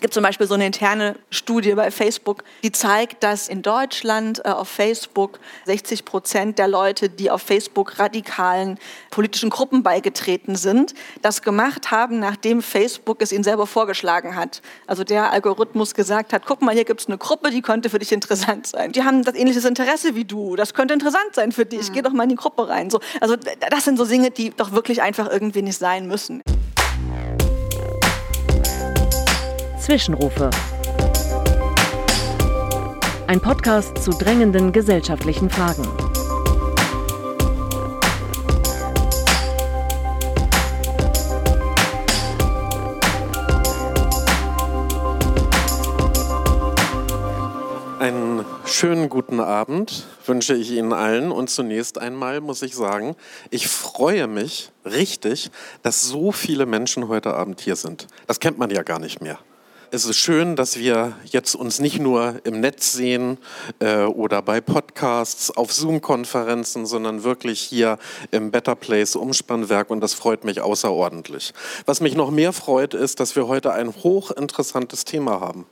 Es gibt zum Beispiel so eine interne Studie bei Facebook, die zeigt, dass in Deutschland äh, auf Facebook 60 Prozent der Leute, die auf Facebook radikalen politischen Gruppen beigetreten sind, das gemacht haben, nachdem Facebook es ihnen selber vorgeschlagen hat. Also der Algorithmus gesagt hat, guck mal, hier gibt es eine Gruppe, die könnte für dich interessant sein. Die haben das ähnliches Interesse wie du, das könnte interessant sein für dich, mhm. geh doch mal in die Gruppe rein. So, also das sind so Dinge, die doch wirklich einfach irgendwie nicht sein müssen. Zwischenrufe. Ein Podcast zu drängenden gesellschaftlichen Fragen. Einen schönen guten Abend wünsche ich Ihnen allen und zunächst einmal muss ich sagen, ich freue mich richtig, dass so viele Menschen heute Abend hier sind. Das kennt man ja gar nicht mehr es ist schön, dass wir jetzt uns nicht nur im Netz sehen äh, oder bei Podcasts, auf Zoom-Konferenzen, sondern wirklich hier im Better Place Umspannwerk und das freut mich außerordentlich. Was mich noch mehr freut, ist, dass wir heute ein hochinteressantes Thema haben.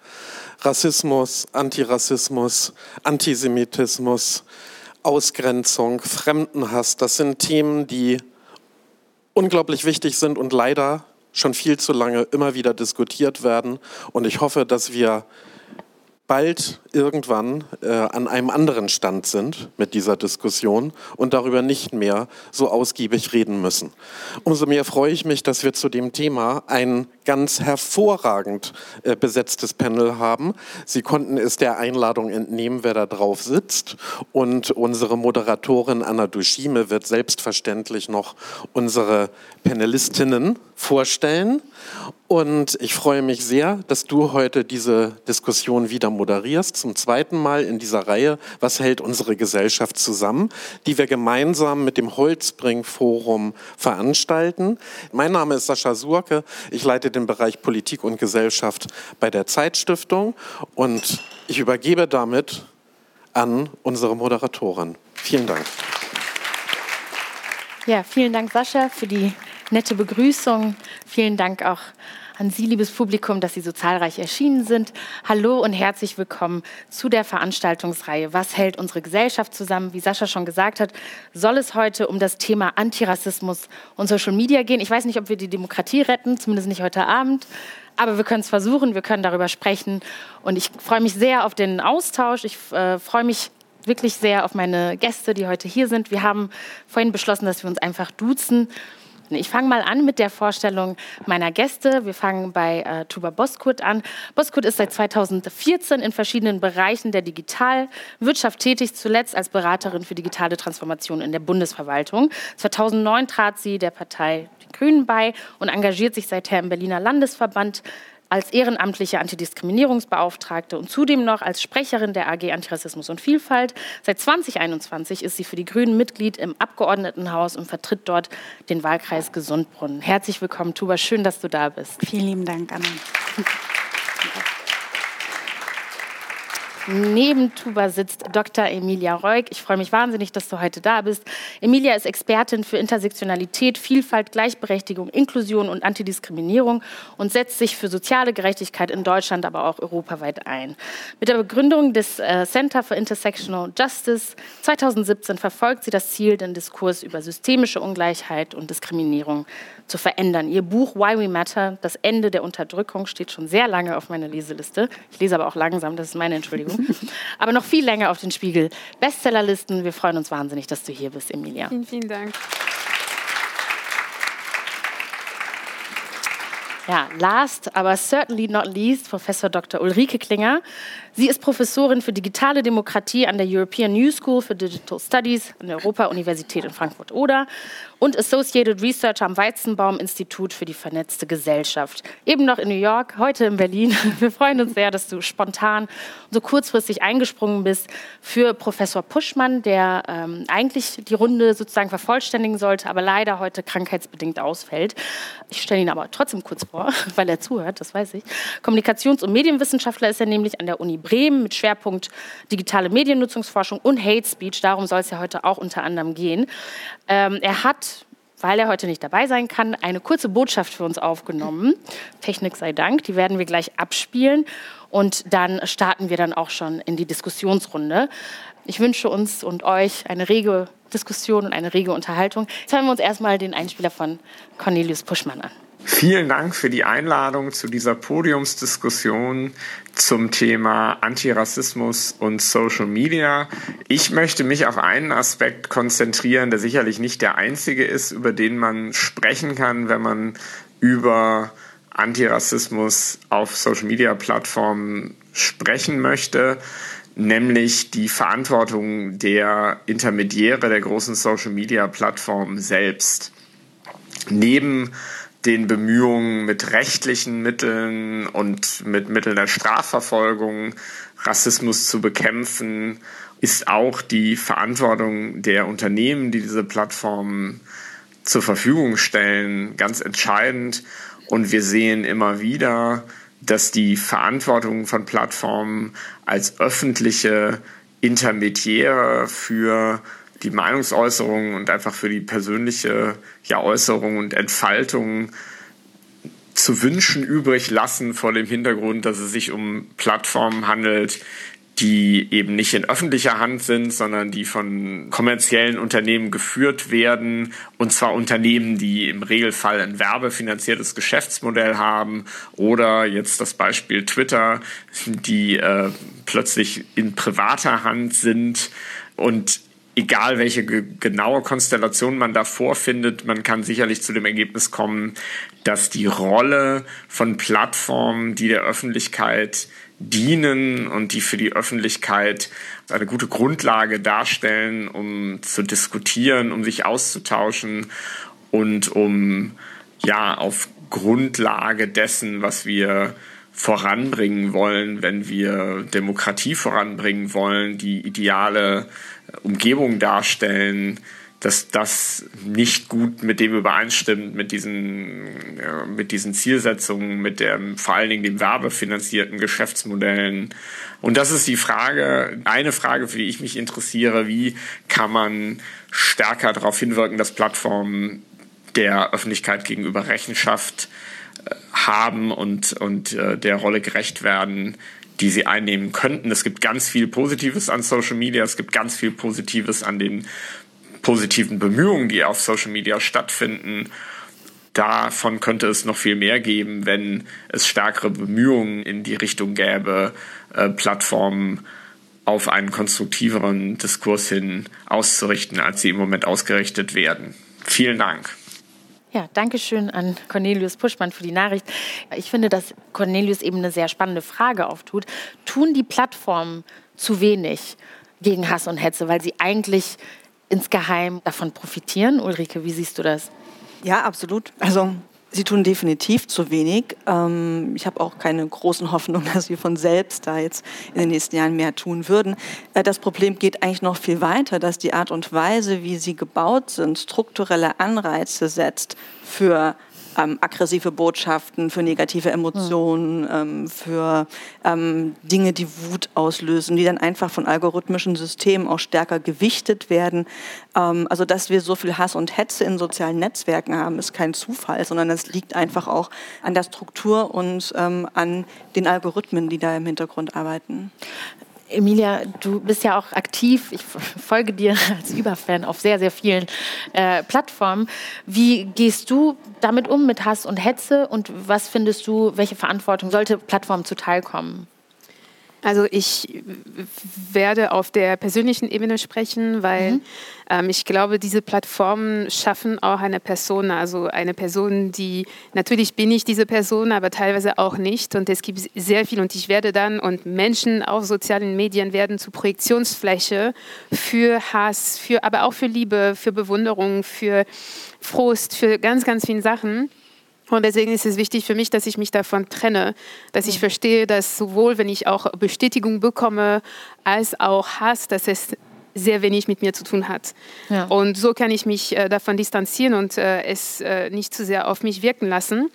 Rassismus, Antirassismus, Antisemitismus, Ausgrenzung, Fremdenhass, das sind Themen, die unglaublich wichtig sind und leider schon viel zu lange immer wieder diskutiert werden. Und ich hoffe, dass wir bald irgendwann äh, an einem anderen Stand sind mit dieser Diskussion und darüber nicht mehr so ausgiebig reden müssen. Umso mehr freue ich mich, dass wir zu dem Thema ein ganz hervorragend äh, besetztes Panel haben. Sie konnten es der Einladung entnehmen, wer da drauf sitzt. Und unsere Moderatorin Anna Duschime wird selbstverständlich noch unsere Panelistinnen vorstellen. Und ich freue mich sehr, dass du heute diese Diskussion wieder moderierst, zum zweiten Mal in dieser Reihe, was hält unsere Gesellschaft zusammen, die wir gemeinsam mit dem Holzbring Forum veranstalten. Mein Name ist Sascha Surke, ich leite den Bereich Politik und Gesellschaft bei der Zeitstiftung und ich übergebe damit an unsere Moderatorin. Vielen Dank. Ja, vielen Dank, Sascha, für die nette Begrüßung. Vielen Dank auch an Sie, liebes Publikum, dass Sie so zahlreich erschienen sind. Hallo und herzlich willkommen zu der Veranstaltungsreihe Was hält unsere Gesellschaft zusammen? Wie Sascha schon gesagt hat, soll es heute um das Thema Antirassismus und Social Media gehen. Ich weiß nicht, ob wir die Demokratie retten, zumindest nicht heute Abend. Aber wir können es versuchen, wir können darüber sprechen. Und ich freue mich sehr auf den Austausch. Ich äh, freue mich wirklich sehr auf meine Gäste, die heute hier sind. Wir haben vorhin beschlossen, dass wir uns einfach duzen. Ich fange mal an mit der Vorstellung meiner Gäste. Wir fangen bei äh, Tuba Boskurt an. Boskurt ist seit 2014 in verschiedenen Bereichen der Digitalwirtschaft tätig, zuletzt als Beraterin für digitale Transformation in der Bundesverwaltung. 2009 trat sie der Partei Die Grünen bei und engagiert sich seither im Berliner Landesverband als ehrenamtliche Antidiskriminierungsbeauftragte und zudem noch als Sprecherin der AG Antirassismus und Vielfalt. Seit 2021 ist sie für die Grünen Mitglied im Abgeordnetenhaus und vertritt dort den Wahlkreis Gesundbrunnen. Herzlich willkommen, Tuba. Schön, dass du da bist. Vielen lieben Dank, Anna. Neben Tuba sitzt Dr. Emilia Reuk. Ich freue mich wahnsinnig, dass du heute da bist. Emilia ist Expertin für Intersektionalität, Vielfalt, Gleichberechtigung, Inklusion und Antidiskriminierung und setzt sich für soziale Gerechtigkeit in Deutschland, aber auch europaweit ein. Mit der Begründung des äh, Center for Intersectional Justice 2017 verfolgt sie das Ziel, den Diskurs über systemische Ungleichheit und Diskriminierung zu verändern. Ihr Buch Why We Matter, das Ende der Unterdrückung, steht schon sehr lange auf meiner Leseliste. Ich lese aber auch langsam, das ist meine Entschuldigung. aber noch viel länger auf den Spiegel. Bestsellerlisten. Wir freuen uns wahnsinnig, dass du hier bist, Emilia. Vielen, vielen Dank. Ja, last, aber certainly not least, Professor Dr. Ulrike Klinger. Sie ist Professorin für digitale Demokratie an der European New School for Digital Studies an der Europa-Universität in Frankfurt-Oder und Associated Researcher am Weizenbaum-Institut für die vernetzte Gesellschaft. Eben noch in New York, heute in Berlin. Wir freuen uns sehr, dass du spontan so kurzfristig eingesprungen bist für Professor Puschmann, der ähm, eigentlich die Runde sozusagen vervollständigen sollte, aber leider heute krankheitsbedingt ausfällt. Ich stelle ihn aber trotzdem kurz vor, weil er zuhört, das weiß ich. Kommunikations- und Medienwissenschaftler ist er nämlich an der Uni Bremen mit Schwerpunkt digitale Mediennutzungsforschung und Hate Speech. Darum soll es ja heute auch unter anderem gehen. Ähm, er hat weil er heute nicht dabei sein kann, eine kurze Botschaft für uns aufgenommen. Technik sei Dank, die werden wir gleich abspielen und dann starten wir dann auch schon in die Diskussionsrunde. Ich wünsche uns und euch eine rege Diskussion und eine rege Unterhaltung. Jetzt hören wir uns erstmal den Einspieler von Cornelius Puschmann an. Vielen Dank für die Einladung zu dieser Podiumsdiskussion zum Thema Antirassismus und Social Media. Ich möchte mich auf einen Aspekt konzentrieren, der sicherlich nicht der einzige ist, über den man sprechen kann, wenn man über Antirassismus auf Social Media Plattformen sprechen möchte, nämlich die Verantwortung der Intermediäre der großen Social Media Plattformen selbst. Neben den Bemühungen mit rechtlichen Mitteln und mit Mitteln der Strafverfolgung Rassismus zu bekämpfen, ist auch die Verantwortung der Unternehmen, die diese Plattformen zur Verfügung stellen, ganz entscheidend. Und wir sehen immer wieder, dass die Verantwortung von Plattformen als öffentliche Intermediäre für die Meinungsäußerung und einfach für die persönliche ja, Äußerung und Entfaltung zu wünschen übrig lassen vor dem Hintergrund, dass es sich um Plattformen handelt, die eben nicht in öffentlicher Hand sind, sondern die von kommerziellen Unternehmen geführt werden. Und zwar Unternehmen, die im Regelfall ein werbefinanziertes Geschäftsmodell haben oder jetzt das Beispiel Twitter, die äh, plötzlich in privater Hand sind und egal welche genaue Konstellation man da vorfindet, man kann sicherlich zu dem Ergebnis kommen, dass die Rolle von Plattformen, die der Öffentlichkeit dienen und die für die Öffentlichkeit eine gute Grundlage darstellen, um zu diskutieren, um sich auszutauschen und um ja auf Grundlage dessen, was wir voranbringen wollen, wenn wir Demokratie voranbringen wollen, die ideale Umgebung darstellen, dass das nicht gut mit dem übereinstimmt, mit diesen, ja, mit diesen Zielsetzungen, mit dem, vor allen Dingen dem werbefinanzierten Geschäftsmodellen. Und das ist die Frage, eine Frage, für die ich mich interessiere, wie kann man stärker darauf hinwirken, dass Plattformen der Öffentlichkeit gegenüber Rechenschaft äh, haben und, und äh, der Rolle gerecht werden, die sie einnehmen könnten. Es gibt ganz viel Positives an Social Media, es gibt ganz viel Positives an den positiven Bemühungen, die auf Social Media stattfinden. Davon könnte es noch viel mehr geben, wenn es stärkere Bemühungen in die Richtung gäbe, äh, Plattformen auf einen konstruktiveren Diskurs hin auszurichten, als sie im Moment ausgerichtet werden. Vielen Dank. Ja, danke schön an Cornelius Puschmann für die Nachricht. Ich finde, dass Cornelius eben eine sehr spannende Frage auftut. Tun die Plattformen zu wenig gegen Hass und Hetze, weil sie eigentlich insgeheim davon profitieren? Ulrike, wie siehst du das? Ja, absolut. Also Sie tun definitiv zu wenig. Ähm, ich habe auch keine großen Hoffnungen, dass sie von selbst da jetzt in den nächsten Jahren mehr tun würden. Äh, das Problem geht eigentlich noch viel weiter, dass die Art und Weise, wie sie gebaut sind, strukturelle Anreize setzt für ähm, aggressive Botschaften, für negative Emotionen, mhm. ähm, für ähm, Dinge, die Wut auslösen, die dann einfach von algorithmischen Systemen auch stärker gewichtet werden. Ähm, also dass wir so viel Hass und Hetze in sozialen Netzwerken haben, ist kein Zufall, sondern es liegt einfach auch an der Struktur und ähm, an den Algorithmen, die da im Hintergrund arbeiten. Emilia, du bist ja auch aktiv. Ich folge dir als Überfan auf sehr, sehr vielen äh, Plattformen. Wie gehst du damit um mit Hass und Hetze und was findest du, welche Verantwortung sollte Plattformen zuteilkommen? Also ich werde auf der persönlichen Ebene sprechen, weil mhm. ähm, ich glaube, diese Plattformen schaffen auch eine Person, also eine Person, die natürlich bin ich diese Person, aber teilweise auch nicht. Und es gibt sehr viel und ich werde dann und Menschen auf sozialen Medien werden zu Projektionsfläche für Hass, für aber auch für Liebe, für Bewunderung, für Frust, für ganz, ganz viele Sachen. Und deswegen ist es wichtig für mich, dass ich mich davon trenne, dass ich verstehe, dass sowohl, wenn ich auch Bestätigung bekomme, als auch Hass, dass es sehr wenig mit mir zu tun hat. Ja. Und so kann ich mich äh, davon distanzieren und äh, es äh, nicht zu sehr auf mich wirken lassen.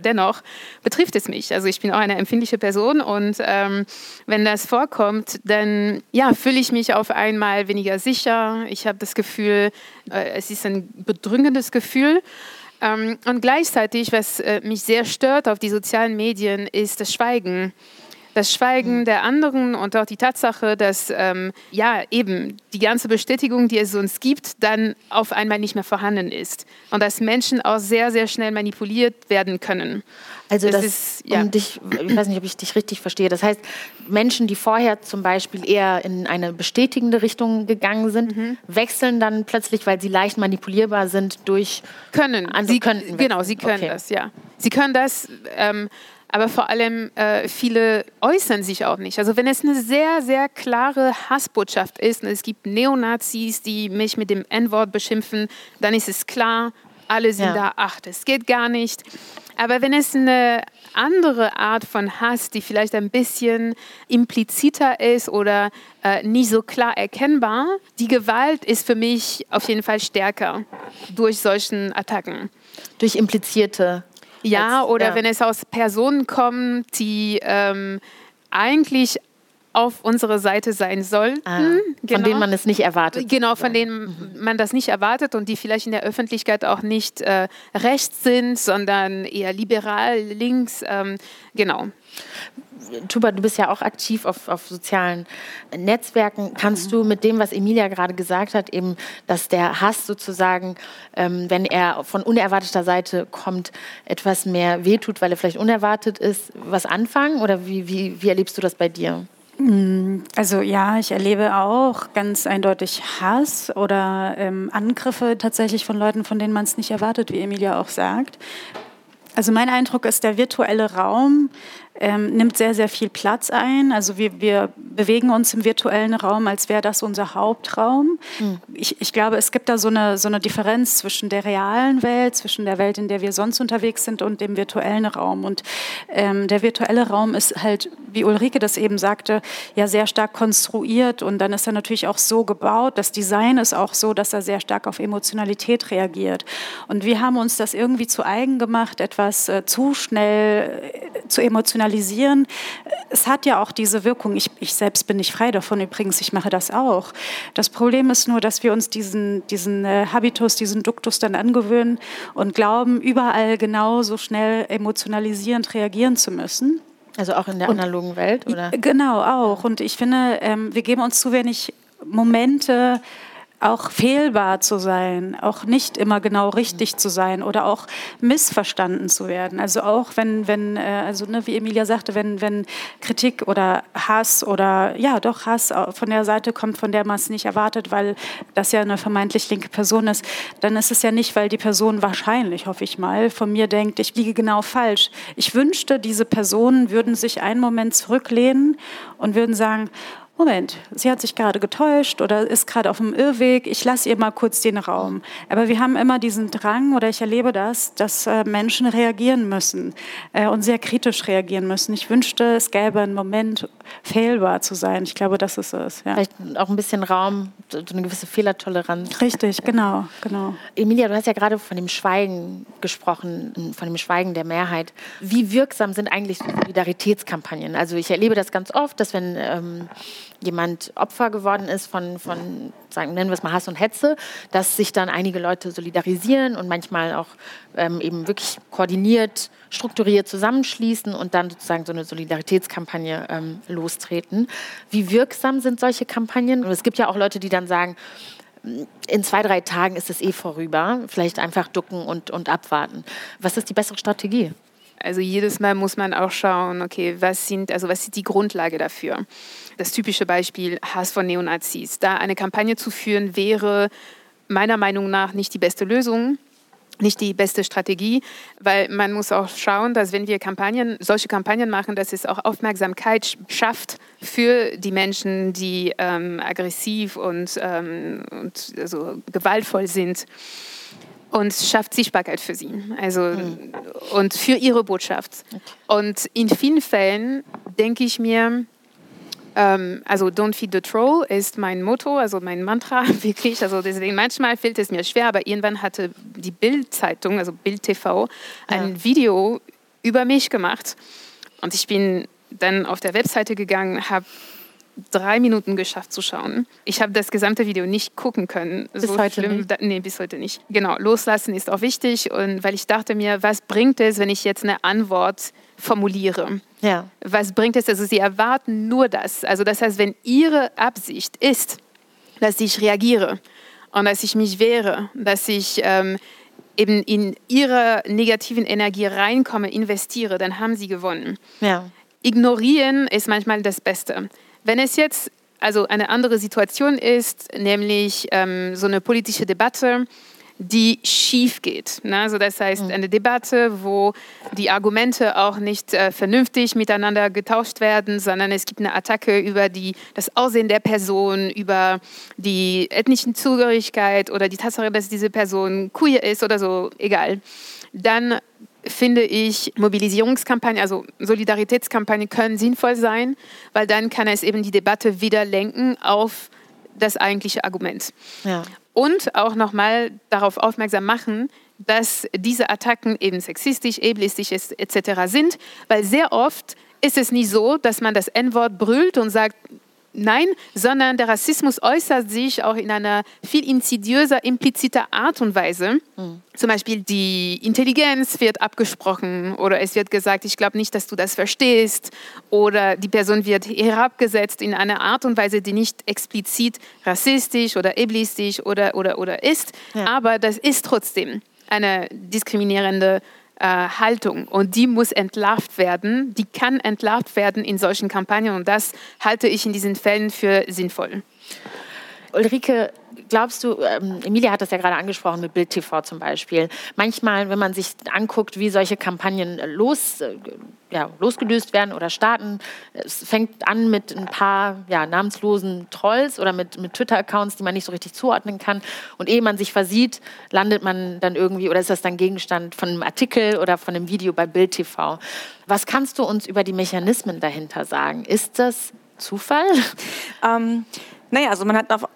dennoch betrifft es mich. Also ich bin auch eine empfindliche Person und ähm, wenn das vorkommt, dann ja, fühle ich mich auf einmal weniger sicher. Ich habe das Gefühl, äh, es ist ein bedrückendes Gefühl. Ähm, und gleichzeitig, was äh, mich sehr stört auf die sozialen Medien, ist das Schweigen das Schweigen mhm. der anderen und auch die Tatsache, dass ähm, ja eben die ganze Bestätigung, die es uns gibt, dann auf einmal nicht mehr vorhanden ist und dass Menschen auch sehr sehr schnell manipuliert werden können. Also das, das ist, ja. um dich, ich weiß nicht, ob ich dich richtig verstehe. Das heißt, Menschen, die vorher zum Beispiel eher in eine bestätigende Richtung gegangen sind, mhm. wechseln dann plötzlich, weil sie leicht manipulierbar sind durch können. Sie könnten genau, sie können okay. das, ja. Sie können das. Ähm, aber vor allem äh, viele äußern sich auch nicht. Also wenn es eine sehr, sehr klare Hassbotschaft ist und es gibt Neonazis, die mich mit dem N-Wort beschimpfen, dann ist es klar, alle sind ja. da, ach, das geht gar nicht. Aber wenn es eine andere Art von Hass, die vielleicht ein bisschen impliziter ist oder äh, nicht so klar erkennbar, die Gewalt ist für mich auf jeden Fall stärker durch solchen Attacken. Durch implizierte ja, als, oder ja. wenn es aus Personen kommt, die ähm, eigentlich auf unserer Seite sein sollten. Ah, von genau. denen man es nicht erwartet. Genau, von denen mhm. man das nicht erwartet und die vielleicht in der Öffentlichkeit auch nicht äh, rechts sind, sondern eher liberal, links. Ähm, genau. Tuba, du bist ja auch aktiv auf, auf sozialen Netzwerken. Kannst du mit dem, was Emilia gerade gesagt hat, eben, dass der Hass sozusagen, ähm, wenn er von unerwarteter Seite kommt, etwas mehr wehtut, weil er vielleicht unerwartet ist, was anfangen? Oder wie, wie, wie erlebst du das bei dir? Mm, also ja, ich erlebe auch ganz eindeutig Hass oder ähm, Angriffe tatsächlich von Leuten, von denen man es nicht erwartet, wie Emilia auch sagt. Also mein Eindruck ist, der virtuelle Raum ähm, nimmt sehr, sehr viel Platz ein. Also wir, wir bewegen uns im virtuellen Raum, als wäre das unser Hauptraum. Mhm. Ich, ich, glaube, es gibt da so eine, so eine Differenz zwischen der realen Welt, zwischen der Welt, in der wir sonst unterwegs sind und dem virtuellen Raum. Und ähm, der virtuelle Raum ist halt, wie Ulrike das eben sagte, ja sehr stark konstruiert und dann ist er natürlich auch so gebaut. Das Design ist auch so, dass er sehr stark auf Emotionalität reagiert. Und wir haben uns das irgendwie zu eigen gemacht, etwas äh, zu schnell äh, zu emotionalisieren. Es hat ja auch diese Wirkung. Ich, ich selbst bin nicht frei davon übrigens, ich mache das auch. Das Problem ist nur, dass wir uns diesen, diesen äh, Habitus, diesen Duktus dann angewöhnen und glauben, überall genauso schnell emotionalisierend reagieren zu müssen. Also auch in der analogen Welt, oder? Genau, auch. Und ich finde, ähm, wir geben uns zu wenig Momente, auch fehlbar zu sein, auch nicht immer genau richtig zu sein oder auch missverstanden zu werden. Also auch wenn, wenn äh, also ne, wie Emilia sagte, wenn, wenn Kritik oder Hass oder ja doch Hass von der Seite kommt, von der man es nicht erwartet, weil das ja eine vermeintlich linke Person ist, dann ist es ja nicht, weil die Person wahrscheinlich, hoffe ich mal, von mir denkt, ich liege genau falsch. Ich wünschte, diese Personen würden sich einen Moment zurücklehnen und würden sagen, Moment, sie hat sich gerade getäuscht oder ist gerade auf dem Irrweg, ich lasse ihr mal kurz den Raum. Aber wir haben immer diesen Drang, oder ich erlebe das, dass äh, Menschen reagieren müssen äh, und sehr kritisch reagieren müssen. Ich wünschte, es gäbe einen Moment, fehlbar zu sein. Ich glaube, das ist es. Ja. Vielleicht auch ein bisschen Raum, so eine gewisse Fehlertoleranz. Richtig, genau, genau. Emilia, du hast ja gerade von dem Schweigen gesprochen, von dem Schweigen der Mehrheit. Wie wirksam sind eigentlich Solidaritätskampagnen? Also ich erlebe das ganz oft, dass wenn ähm, jemand Opfer geworden ist von, von sagen, nennen wir es mal Hass und Hetze, dass sich dann einige Leute solidarisieren und manchmal auch ähm, eben wirklich koordiniert, strukturiert zusammenschließen und dann sozusagen so eine Solidaritätskampagne ähm, lostreten. Wie wirksam sind solche Kampagnen? Und es gibt ja auch Leute, die dann sagen, in zwei, drei Tagen ist es eh vorüber. Vielleicht einfach ducken und, und abwarten. Was ist die bessere Strategie? Also jedes Mal muss man auch schauen, okay, was sind, also was ist die Grundlage dafür? Das typische Beispiel Hass von Neonazis. Da eine Kampagne zu führen wäre meiner Meinung nach nicht die beste Lösung, nicht die beste Strategie, weil man muss auch schauen, dass wenn wir Kampagnen, solche Kampagnen machen, dass es auch Aufmerksamkeit schafft für die Menschen, die ähm, aggressiv und, ähm, und also gewaltvoll sind und schafft Sichtbarkeit für sie also, mhm. und für ihre Botschaft. Okay. Und in vielen Fällen denke ich mir, ähm, also Don't Feed the Troll ist mein Motto, also mein Mantra wirklich. Also deswegen manchmal fällt es mir schwer, aber irgendwann hatte die Bild-Zeitung, also Bild TV, ein ja. Video über mich gemacht. Und ich bin dann auf der Webseite gegangen, habe drei Minuten geschafft zu schauen. Ich habe das gesamte Video nicht gucken können. Bis so heute schlimm, nicht? Da, nee, bis heute nicht. Genau, loslassen ist auch wichtig. Und weil ich dachte mir, was bringt es, wenn ich jetzt eine Antwort formuliere? Ja. Was bringt es? Also sie erwarten nur das. Also das heißt, wenn ihre Absicht ist, dass ich reagiere und dass ich mich wehre, dass ich ähm, eben in ihre negativen Energie reinkomme, investiere, dann haben sie gewonnen. Ja. Ignorieren ist manchmal das Beste. Wenn es jetzt also eine andere Situation ist, nämlich ähm, so eine politische Debatte, die schief geht. Ne? Also das heißt, mhm. eine Debatte, wo die Argumente auch nicht äh, vernünftig miteinander getauscht werden, sondern es gibt eine Attacke über die, das Aussehen der Person, über die ethnischen Zugehörigkeit oder die Tatsache, dass diese Person queer ist oder so, egal. Dann finde ich Mobilisierungskampagnen, also Solidaritätskampagnen können sinnvoll sein, weil dann kann es eben die Debatte wieder lenken auf das eigentliche Argument. Ja. Und auch nochmal darauf aufmerksam machen, dass diese Attacken eben sexistisch, ableistisch etc. sind, weil sehr oft ist es nicht so, dass man das N-Wort brüllt und sagt, Nein, sondern der Rassismus äußert sich auch in einer viel insidiöser, impliziter Art und Weise. Mhm. Zum Beispiel die Intelligenz wird abgesprochen oder es wird gesagt, ich glaube nicht, dass du das verstehst oder die Person wird herabgesetzt in einer Art und Weise, die nicht explizit rassistisch oder ableistisch oder, oder, oder ist, ja. aber das ist trotzdem eine diskriminierende äh, Haltung. Und die muss entlarvt werden, die kann entlarvt werden in solchen Kampagnen. Und das halte ich in diesen Fällen für sinnvoll. Ulrike, glaubst du, ähm, Emilia hat das ja gerade angesprochen mit Bild TV zum Beispiel. Manchmal, wenn man sich anguckt, wie solche Kampagnen los, äh, ja, losgelöst werden oder starten, es fängt an mit ein paar ja, namenslosen Trolls oder mit, mit Twitter-Accounts, die man nicht so richtig zuordnen kann. Und ehe man sich versieht, landet man dann irgendwie, oder ist das dann Gegenstand von einem Artikel oder von einem Video bei Bild TV. Was kannst du uns über die Mechanismen dahinter sagen? Ist das Zufall? Ähm, naja, also man hat auf,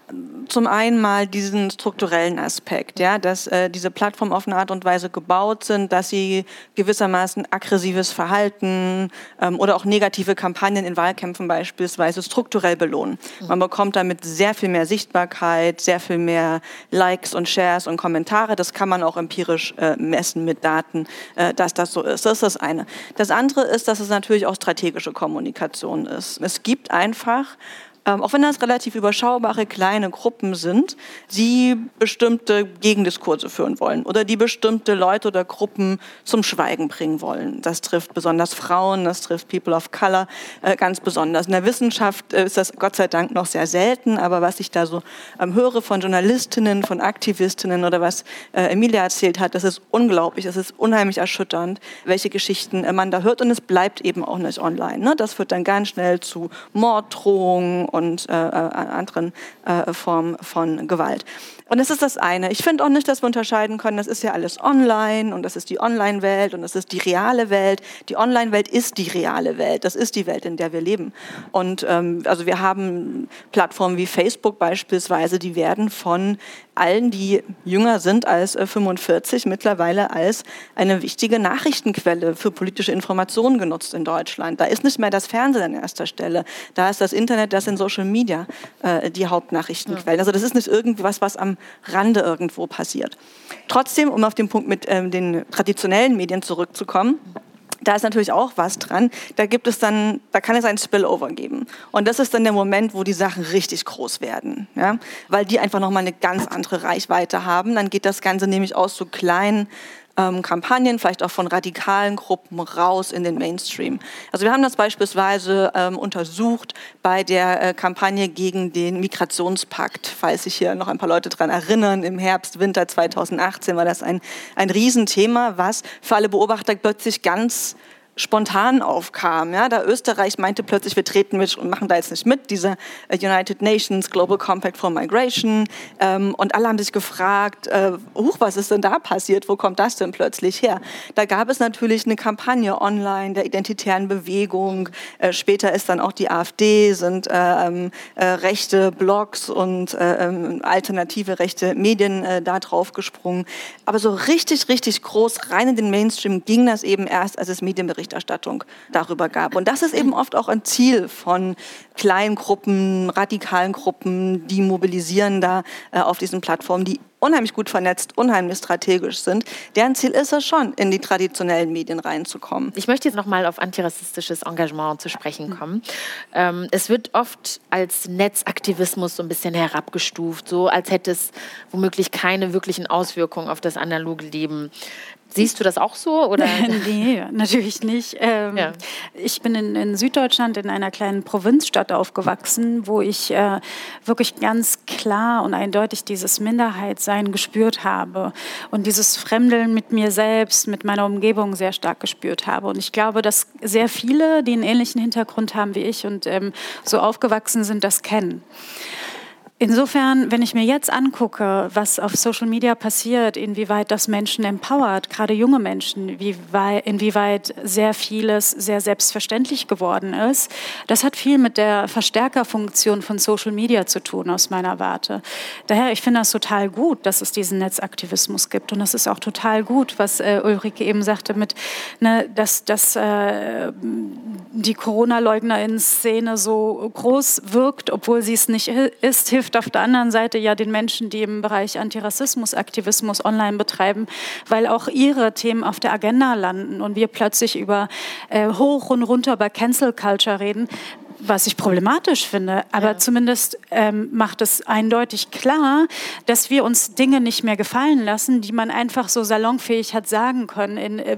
zum einen mal diesen strukturellen Aspekt, ja, dass äh, diese Plattformen auf eine Art und Weise gebaut sind, dass sie gewissermaßen aggressives Verhalten ähm, oder auch negative Kampagnen in Wahlkämpfen beispielsweise strukturell belohnen. Mhm. Man bekommt damit sehr viel mehr Sichtbarkeit, sehr viel mehr Likes und Shares und Kommentare. Das kann man auch empirisch äh, messen mit Daten, äh, dass das so ist. Das ist das eine. Das andere ist, dass es natürlich auch strategische Kommunikation ist. Es gibt einfach ähm, auch wenn das relativ überschaubare kleine Gruppen sind, die bestimmte Gegendiskurse führen wollen oder die bestimmte Leute oder Gruppen zum Schweigen bringen wollen. Das trifft besonders Frauen, das trifft People of Color äh, ganz besonders. In der Wissenschaft äh, ist das Gott sei Dank noch sehr selten, aber was ich da so ähm, höre von Journalistinnen, von Aktivistinnen oder was äh, Emilia erzählt hat, das ist unglaublich, das ist unheimlich erschütternd, welche Geschichten äh, man da hört und es bleibt eben auch nicht online. Ne? Das führt dann ganz schnell zu Morddrohungen und äh, äh, anderen äh, Formen von Gewalt. Und das ist das eine. Ich finde auch nicht, dass wir unterscheiden können, das ist ja alles online und das ist die Online-Welt und das ist die reale Welt. Die Online-Welt ist die reale Welt. Das ist die Welt, in der wir leben. Und ähm, also wir haben Plattformen wie Facebook beispielsweise, die werden von allen, die jünger sind als 45, äh, mittlerweile als eine wichtige Nachrichtenquelle für politische Informationen genutzt in Deutschland. Da ist nicht mehr das Fernsehen an erster Stelle. Da ist das Internet, das in Social Media äh, die Hauptnachrichtenquelle. Also das ist nicht irgendwas, was am Rande irgendwo passiert. Trotzdem, um auf den Punkt mit ähm, den traditionellen Medien zurückzukommen, da ist natürlich auch was dran. Da gibt es dann, da kann es ein Spillover geben. Und das ist dann der Moment, wo die Sachen richtig groß werden, ja? weil die einfach nochmal eine ganz andere Reichweite haben. Dann geht das Ganze nämlich aus so kleinen ähm, Kampagnen, vielleicht auch von radikalen Gruppen raus in den Mainstream. Also wir haben das beispielsweise ähm, untersucht bei der äh, Kampagne gegen den Migrationspakt. Falls sich hier noch ein paar Leute daran erinnern, im Herbst, Winter 2018 war das ein, ein Riesenthema, was für alle Beobachter plötzlich ganz spontan aufkam. Ja, da Österreich meinte plötzlich, wir treten mit und machen da jetzt nicht mit, diese äh, United Nations Global Compact for Migration. Ähm, und alle haben sich gefragt, äh, huch, was ist denn da passiert? Wo kommt das denn plötzlich her? Da gab es natürlich eine Kampagne online der identitären Bewegung. Äh, später ist dann auch die AfD, sind äh, ähm, äh, rechte Blogs und äh, ähm, alternative rechte Medien da drauf gesprungen. Aber so richtig, richtig groß rein in den Mainstream ging das eben erst, als es Medienberichte Berichterstattung darüber gab. Und das ist eben oft auch ein Ziel von kleinen Gruppen, radikalen Gruppen, die mobilisieren da äh, auf diesen Plattformen, die unheimlich gut vernetzt, unheimlich strategisch sind. Deren Ziel ist es schon, in die traditionellen Medien reinzukommen. Ich möchte jetzt noch mal auf antirassistisches Engagement zu sprechen kommen. Ähm, es wird oft als Netzaktivismus so ein bisschen herabgestuft, so als hätte es womöglich keine wirklichen Auswirkungen auf das analoge Leben. Siehst du das auch so? Oder? nee, natürlich nicht. Ähm, ja. Ich bin in, in, Süddeutschland in einer kleinen Provinzstadt aufgewachsen, wo ich äh, wirklich ganz klar und eindeutig dieses Minderheitsein gespürt habe und dieses Fremdeln mit mir selbst, mit meiner Umgebung sehr stark gespürt habe. Und ich glaube, dass sehr viele, die einen ähnlichen Hintergrund haben wie ich und ähm, so aufgewachsen sind, das kennen. Insofern, wenn ich mir jetzt angucke, was auf Social Media passiert, inwieweit das Menschen empowert, gerade junge Menschen, inwieweit sehr vieles sehr selbstverständlich geworden ist, das hat viel mit der Verstärkerfunktion von Social Media zu tun aus meiner Warte. Daher, ich finde das total gut, dass es diesen Netzaktivismus gibt und das ist auch total gut, was äh, Ulrike eben sagte, mit, ne, dass, dass äh, die Corona-Leugner-Szene so groß wirkt, obwohl sie es nicht ist, hilft hilft auf der anderen Seite ja den Menschen, die im Bereich Antirassismus, Aktivismus online betreiben, weil auch ihre Themen auf der Agenda landen und wir plötzlich über äh, hoch und runter bei Cancel Culture reden, was ich problematisch finde. Aber ja. zumindest ähm, macht es eindeutig klar, dass wir uns Dinge nicht mehr gefallen lassen, die man einfach so salonfähig hat sagen können in äh,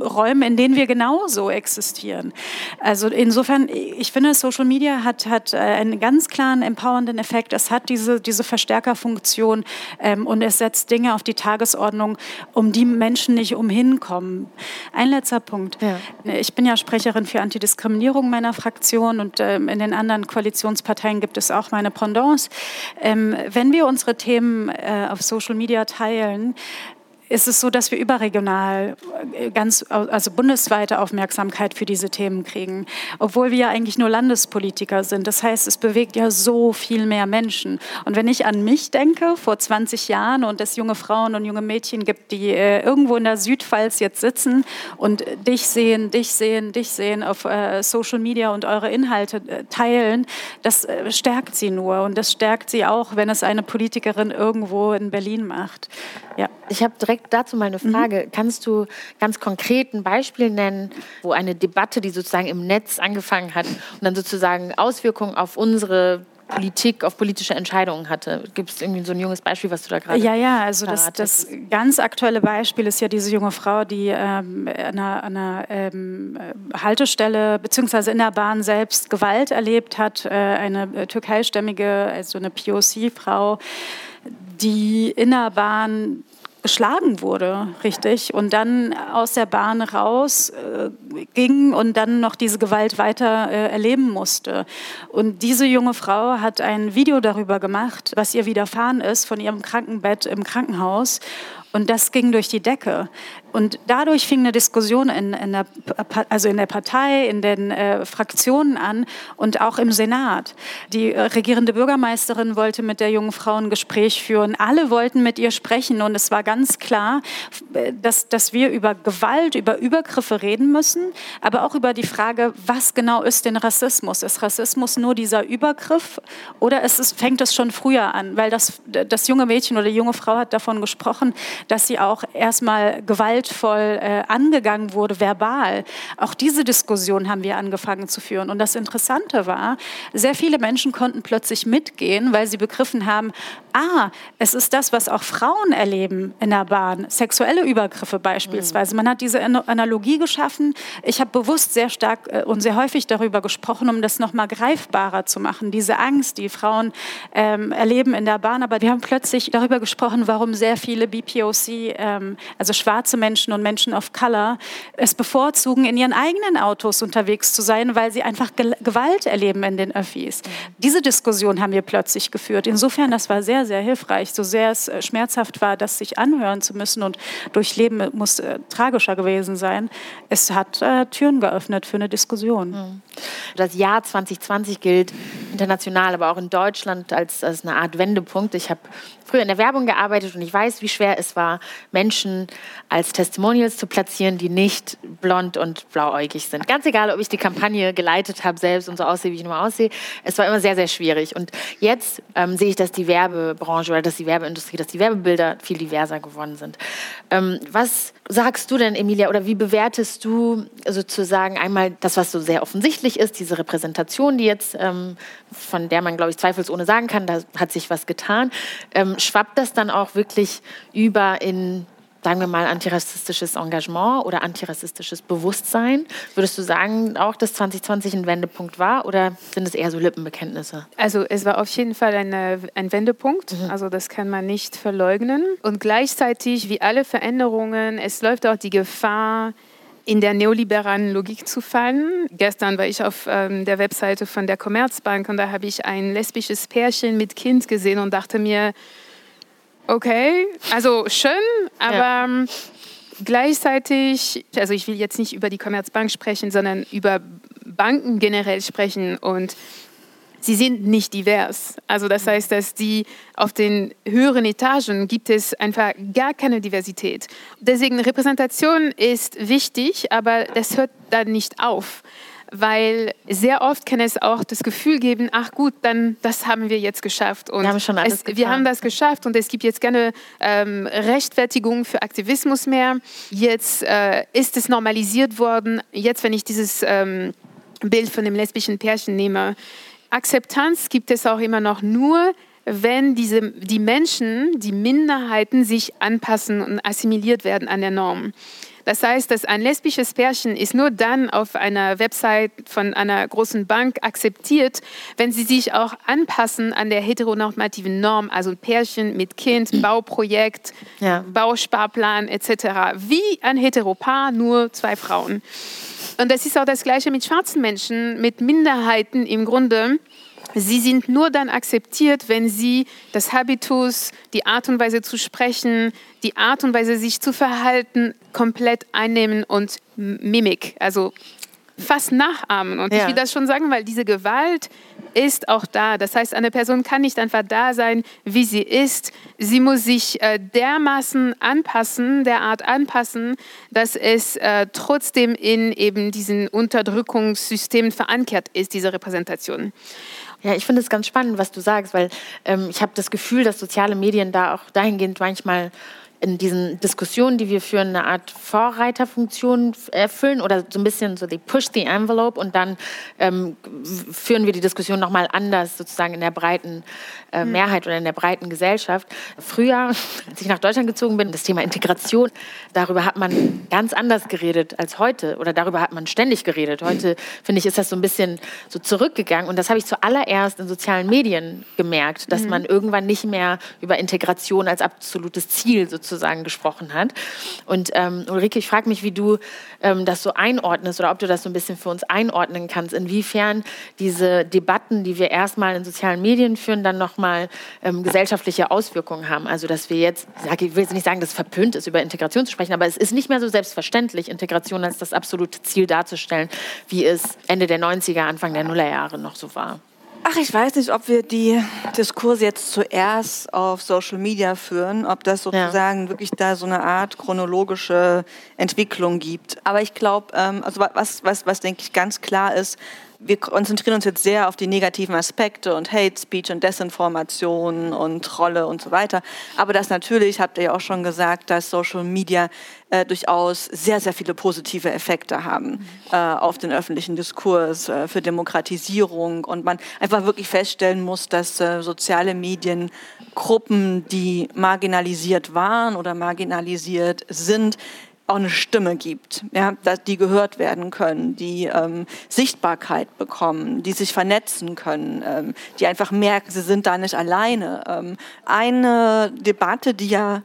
Räumen, in denen wir genauso existieren. Also insofern, ich finde, Social Media hat, hat äh, einen ganz klaren empowernden Effekt. Es hat diese, diese Verstärkerfunktion ähm, und es setzt Dinge auf die Tagesordnung, um die Menschen nicht umhin kommen. Ein letzter Punkt. Ja. Ich bin ja Sprecherin für Antidiskriminierung meiner Fraktion und ähm, in den anderen Koalitionsparteien gibt es auch meine Pendants. Ähm, wenn wir unsere Themen äh, auf Social Media teilen, ist es so, dass wir überregional äh, ganz, also bundesweite Aufmerksamkeit für diese Themen kriegen, obwohl wir ja eigentlich nur Landespolitiker sind. Das heißt, es bewegt ja so viel mehr Menschen. Und wenn ich an mich denke, vor 20 Jahren und es junge Frauen und junge Mädchen gibt, die äh, irgendwo in der Südpfalz jetzt sitzen und dich sehen, dich sehen, dich sehen auf äh, Social Media und eure Inhalte äh, teilen, das äh, stärkt sie nur. Und das stärkt sie auch, wenn es eine Politikerin irgendwo in Berlin macht. Ja. Ich habe dazu mal eine mhm. Frage. Mhm. Kannst du ganz konkret ein Beispiel nennen, wo eine Debatte, die sozusagen im Netz angefangen hat und dann sozusagen Auswirkungen auf unsere Politik, auf politische Entscheidungen hatte. Gibt es irgendwie so ein junges Beispiel, was du da gerade Ja, ja, also das, das, ganz aktuelle Beispiel ist ja diese junge Frau, die ähm, an einer, einer ähm, Haltestelle beziehungsweise in der Bahn selbst Gewalt erlebt hat. Äh, eine türkeistämmige, also eine POC-Frau, die in der Bahn geschlagen wurde, richtig, und dann aus der Bahn raus äh, ging und dann noch diese Gewalt weiter äh, erleben musste. Und diese junge Frau hat ein Video darüber gemacht, was ihr widerfahren ist von ihrem Krankenbett im Krankenhaus. Und das ging durch die Decke. Und dadurch fing eine Diskussion in, in, der, also in der Partei, in den äh, Fraktionen an und auch im Senat. Die äh, regierende Bürgermeisterin wollte mit der jungen Frau ein Gespräch führen. Alle wollten mit ihr sprechen und es war ganz klar, dass, dass wir über Gewalt, über Übergriffe reden müssen, aber auch über die Frage, was genau ist denn Rassismus? Ist Rassismus nur dieser Übergriff oder ist es, fängt es schon früher an? Weil das, das junge Mädchen oder die junge Frau hat davon gesprochen, dass sie auch erstmal Gewalt gewaltvoll äh, angegangen wurde, verbal. Auch diese Diskussion haben wir angefangen zu führen. Und das Interessante war, sehr viele Menschen konnten plötzlich mitgehen, weil sie begriffen haben, ah, es ist das, was auch Frauen erleben in der Bahn, sexuelle Übergriffe beispielsweise. Man hat diese Analogie geschaffen. Ich habe bewusst sehr stark äh, und sehr häufig darüber gesprochen, um das nochmal greifbarer zu machen. Diese Angst, die Frauen ähm, erleben in der Bahn. Aber wir haben plötzlich darüber gesprochen, warum sehr viele BPOC ähm, also schwarze Menschen und Menschen of Color, es bevorzugen, in ihren eigenen Autos unterwegs zu sein, weil sie einfach Ge Gewalt erleben in den Öffis. Diese Diskussion haben wir plötzlich geführt. Insofern, das war sehr, sehr hilfreich. So sehr es äh, schmerzhaft war, das sich anhören zu müssen und durchleben muss äh, tragischer gewesen sein. Es hat äh, Türen geöffnet für eine Diskussion. Mhm. Das Jahr 2020 gilt international, aber auch in Deutschland als, als eine Art Wendepunkt. Ich habe früher in der Werbung gearbeitet und ich weiß, wie schwer es war, Menschen als Testimonials zu platzieren, die nicht blond und blauäugig sind. Ganz egal, ob ich die Kampagne geleitet habe selbst und so aussehe, wie ich nun mal aussehe. Es war immer sehr, sehr schwierig. Und jetzt ähm, sehe ich, dass die Werbebranche oder dass die Werbeindustrie, dass die Werbebilder viel diverser geworden sind. Ähm, was sagst du denn, Emilia, oder wie bewertest du sozusagen einmal das, was so sehr offensichtlich ist, diese Repräsentation, die jetzt, ähm, von der man, glaube ich, zweifelsohne sagen kann, da hat sich was getan. Ähm, schwappt das dann auch wirklich über in sagen wir mal, antirassistisches Engagement oder antirassistisches Bewusstsein. Würdest du sagen, auch dass 2020 ein Wendepunkt war oder sind es eher so Lippenbekenntnisse? Also es war auf jeden Fall eine, ein Wendepunkt, mhm. also das kann man nicht verleugnen. Und gleichzeitig, wie alle Veränderungen, es läuft auch die Gefahr, in der neoliberalen Logik zu fallen. Gestern war ich auf ähm, der Webseite von der Commerzbank und da habe ich ein lesbisches Pärchen mit Kind gesehen und dachte mir, okay, also schön, aber ja. Ähm, gleichzeitig, also ich will jetzt nicht über die Commerzbank sprechen, sondern über Banken generell sprechen und sie sind nicht divers. Also das heißt, dass die auf den höheren Etagen gibt es einfach gar keine Diversität. Deswegen Repräsentation ist wichtig, aber das hört dann nicht auf weil sehr oft kann es auch das Gefühl geben, ach gut, dann das haben wir jetzt geschafft. Und wir haben schon alles es, Wir haben das geschafft und es gibt jetzt keine ähm, Rechtfertigung für Aktivismus mehr. Jetzt äh, ist es normalisiert worden. Jetzt, wenn ich dieses ähm, Bild von dem lesbischen Pärchen nehme, Akzeptanz gibt es auch immer noch nur, wenn diese, die Menschen, die Minderheiten sich anpassen und assimiliert werden an der Norm. Das heißt, dass ein lesbisches Pärchen ist nur dann auf einer Website von einer großen Bank akzeptiert, wenn sie sich auch anpassen an der heteronormativen Norm, also Pärchen mit Kind. Bauprojekt, ja. Bausparplan etc. Wie ein Heteropaar, nur zwei Frauen. Und das ist auch das Gleiche mit schwarzen Menschen, mit Minderheiten im Grunde. Sie sind nur dann akzeptiert, wenn sie das Habitus, die Art und Weise zu sprechen, die Art und Weise sich zu verhalten, komplett einnehmen und Mimik, also fast nachahmen. Und ja. ich will das schon sagen, weil diese Gewalt ist auch da. Das heißt, eine Person kann nicht einfach da sein, wie sie ist. Sie muss sich äh, dermaßen anpassen, der Art anpassen, dass es äh, trotzdem in eben diesen Unterdrückungssystemen verankert ist, diese Repräsentation. Ja, ich finde es ganz spannend, was du sagst, weil ähm, ich habe das Gefühl, dass soziale Medien da auch dahingehend manchmal in diesen Diskussionen, die wir führen, eine Art Vorreiterfunktion erfüllen oder so ein bisschen so, they push the envelope und dann ähm, führen wir die Diskussion nochmal anders sozusagen in der breiten äh, mhm. Mehrheit oder in der breiten Gesellschaft. Früher, als ich nach Deutschland gezogen bin, das Thema Integration, darüber hat man ganz anders geredet als heute oder darüber hat man ständig geredet. Heute, finde ich, ist das so ein bisschen so zurückgegangen und das habe ich zuallererst in sozialen Medien gemerkt, dass mhm. man irgendwann nicht mehr über Integration als absolutes Ziel sozusagen sozusagen gesprochen hat. Und ähm, Ulrike, ich frage mich, wie du ähm, das so einordnest oder ob du das so ein bisschen für uns einordnen kannst, inwiefern diese Debatten, die wir erstmal in sozialen Medien führen, dann nochmal ähm, gesellschaftliche Auswirkungen haben. Also dass wir jetzt, ich will jetzt nicht sagen, dass es verpönt ist, über Integration zu sprechen, aber es ist nicht mehr so selbstverständlich, Integration als das absolute Ziel darzustellen, wie es Ende der 90er, Anfang der Nullerjahre noch so war. Ach, ich weiß nicht, ob wir die Diskurse jetzt zuerst auf Social Media führen, ob das sozusagen ja. wirklich da so eine Art chronologische Entwicklung gibt. Aber ich glaube, ähm, also was, was, was denke ich ganz klar ist, wir konzentrieren uns jetzt sehr auf die negativen Aspekte und Hate Speech und Desinformation und Trolle und so weiter. Aber das natürlich, habt ihr ja auch schon gesagt, dass Social Media äh, durchaus sehr, sehr viele positive Effekte haben äh, auf den öffentlichen Diskurs, äh, für Demokratisierung und man einfach wirklich feststellen muss, dass äh, soziale Medien Gruppen, die marginalisiert waren oder marginalisiert sind, auch eine Stimme gibt, ja, die gehört werden können, die ähm, Sichtbarkeit bekommen, die sich vernetzen können, ähm, die einfach merken, sie sind da nicht alleine. Ähm, eine Debatte, die ja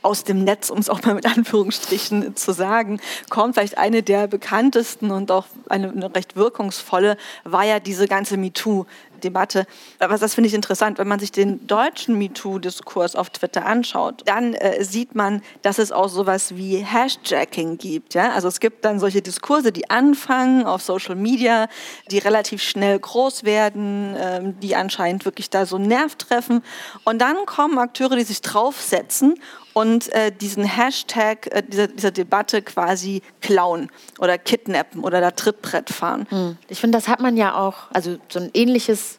aus dem Netz, um es auch mal mit Anführungsstrichen zu sagen, kommt. Vielleicht eine der bekanntesten und auch eine, eine recht wirkungsvolle war ja diese ganze MeToo Debatte. Aber das finde ich interessant, wenn man sich den deutschen MeToo-Diskurs auf Twitter anschaut, dann äh, sieht man, dass es auch sowas wie Hashtagging gibt. Ja? Also es gibt dann solche Diskurse, die anfangen auf Social Media, die relativ schnell groß werden, äh, die anscheinend wirklich da so einen Nerv treffen. Und dann kommen Akteure, die sich draufsetzen und äh, diesen Hashtag äh, dieser, dieser, Debatte quasi klauen oder kidnappen oder da Trittbrett fahren. Hm. Ich finde, das hat man ja auch, also so ein ähnliches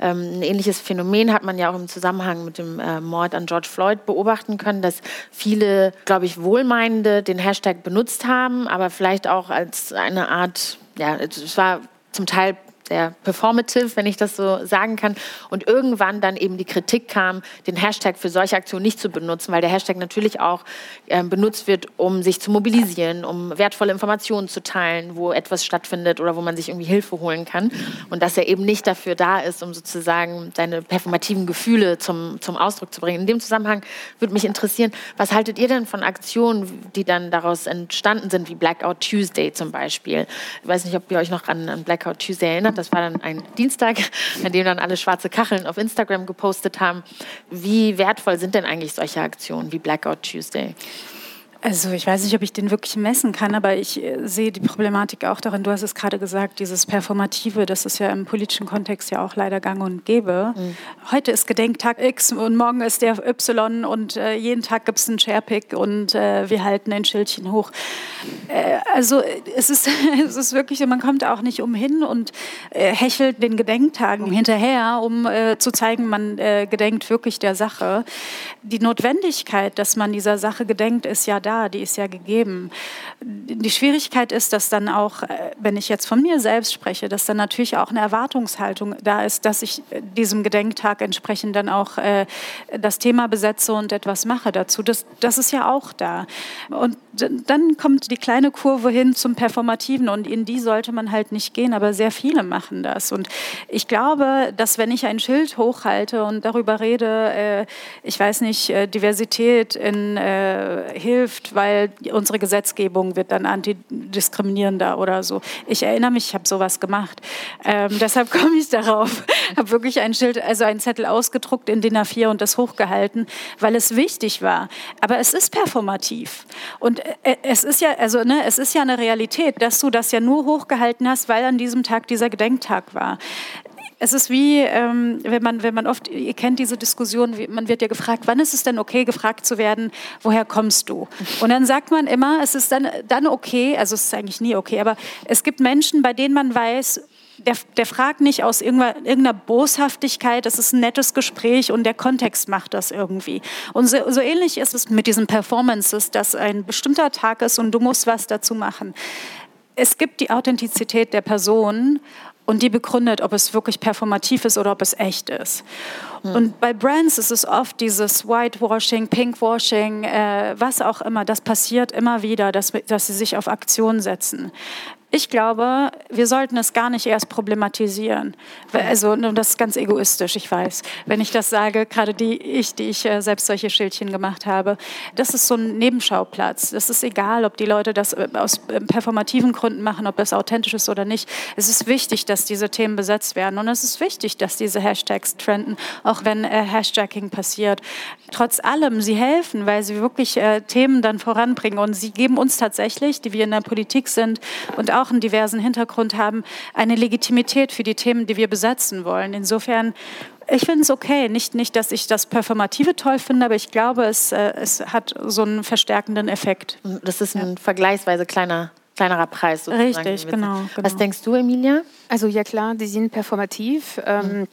ähm, ein ähnliches Phänomen hat man ja auch im Zusammenhang mit dem äh, Mord an George Floyd beobachten können, dass viele, glaube ich, Wohlmeinende den Hashtag benutzt haben, aber vielleicht auch als eine Art, ja, es war zum Teil sehr performative, wenn ich das so sagen kann. Und irgendwann dann eben die Kritik kam, den Hashtag für solche Aktionen nicht zu benutzen, weil der Hashtag natürlich auch äh, benutzt wird, um sich zu mobilisieren, um wertvolle Informationen zu teilen, wo etwas stattfindet oder wo man sich irgendwie Hilfe holen kann. Und dass er eben nicht dafür da ist, um sozusagen seine performativen Gefühle zum, zum Ausdruck zu bringen. In dem Zusammenhang würde mich interessieren, was haltet ihr denn von Aktionen, die dann daraus entstanden sind, wie Blackout Tuesday zum Beispiel? Ich weiß nicht, ob ihr euch noch an, an Blackout Tuesday erinnert das war dann ein Dienstag, an dem dann alle schwarze Kacheln auf Instagram gepostet haben. Wie wertvoll sind denn eigentlich solche Aktionen wie Blackout Tuesday? Also ich weiß nicht, ob ich den wirklich messen kann, aber ich äh, sehe die Problematik auch darin, du hast es gerade gesagt, dieses Performative, das ist ja im politischen Kontext ja auch leider gang und gäbe. Mhm. Heute ist Gedenktag X und morgen ist der Y und äh, jeden Tag gibt es einen Sharepick und äh, wir halten ein Schildchen hoch. Äh, also es ist, es ist wirklich, man kommt auch nicht umhin und äh, hechelt den Gedenktagen hinterher, um äh, zu zeigen, man gedenkt wirklich der Sache. Die Notwendigkeit, dass man dieser Sache gedenkt, ist ja da da, die ist ja gegeben. Die Schwierigkeit ist, dass dann auch, äh, wenn ich jetzt von mir selbst spreche, dass dann natürlich auch eine Erwartungshaltung da ist, dass ich äh, diesem Gedenktag entsprechend dann auch äh, das Thema besetze und etwas mache dazu. Das, das ist ja auch da. Und dann kommt die kleine Kurve hin zum Performativen und in die sollte man halt nicht gehen, aber sehr viele machen das. Und ich glaube, dass wenn ich ein Schild hochhalte und darüber rede, ich weiß nicht, Diversität in Hilfe, hilft, weil unsere Gesetzgebung wird dann antidiskriminierender oder so. Ich erinnere mich, ich habe sowas gemacht. Ähm, deshalb komme ich darauf. habe wirklich ein Schild, also einen Zettel ausgedruckt in DIN A4 und das hochgehalten, weil es wichtig war. Aber es ist performativ. Und äh, es ist ja, also ne, es ist ja eine Realität, dass du das ja nur hochgehalten hast, weil an diesem Tag dieser Gedenktag war. Es ist wie, ähm, wenn, man, wenn man oft, ihr kennt diese Diskussion, man wird ja gefragt, wann ist es denn okay, gefragt zu werden, woher kommst du? Und dann sagt man immer, es ist dann, dann okay, also es ist eigentlich nie okay, aber es gibt Menschen, bei denen man weiß, der, der, fragt nicht aus irgendeiner Boshaftigkeit, es ist ein nettes Gespräch und der Kontext macht das irgendwie. Und so, so, ähnlich ist es mit diesen Performances, dass ein bestimmter Tag ist und du musst was dazu machen. Es gibt die Authentizität der Person und die begründet, ob es wirklich performativ ist oder ob es echt ist. Mhm. Und bei Brands ist es oft dieses Whitewashing, Pinkwashing, äh, was auch immer, das passiert immer wieder, dass, dass sie sich auf Aktion setzen. Ich glaube, wir sollten es gar nicht erst problematisieren. Also, das ist ganz egoistisch, ich weiß, wenn ich das sage, gerade die ich, die ich äh, selbst solche Schildchen gemacht habe. Das ist so ein Nebenschauplatz. Das ist egal, ob die Leute das äh, aus äh, performativen Gründen machen, ob es authentisch ist oder nicht. Es ist wichtig, dass diese Themen besetzt werden und es ist wichtig, dass diese Hashtags trenden, auch wenn Hashtagging passiert. Trotz allem, sie helfen, weil sie wirklich Themen dann voranbringen und sie geben uns tatsächlich, die wir in der Politik sind und auch auch einen diversen Hintergrund haben, eine Legitimität für die Themen, die wir besetzen wollen. Insofern ich finde es okay. Nicht, nicht, dass ich das Performative toll finde, aber ich glaube, es, äh, es hat so einen verstärkenden Effekt. Das ist ein ja. vergleichsweise kleiner kleinerer Preis. Richtig, genau, genau, Was denkst du, Emilia? Also ja klar, die sind performativ. Ähm, mhm.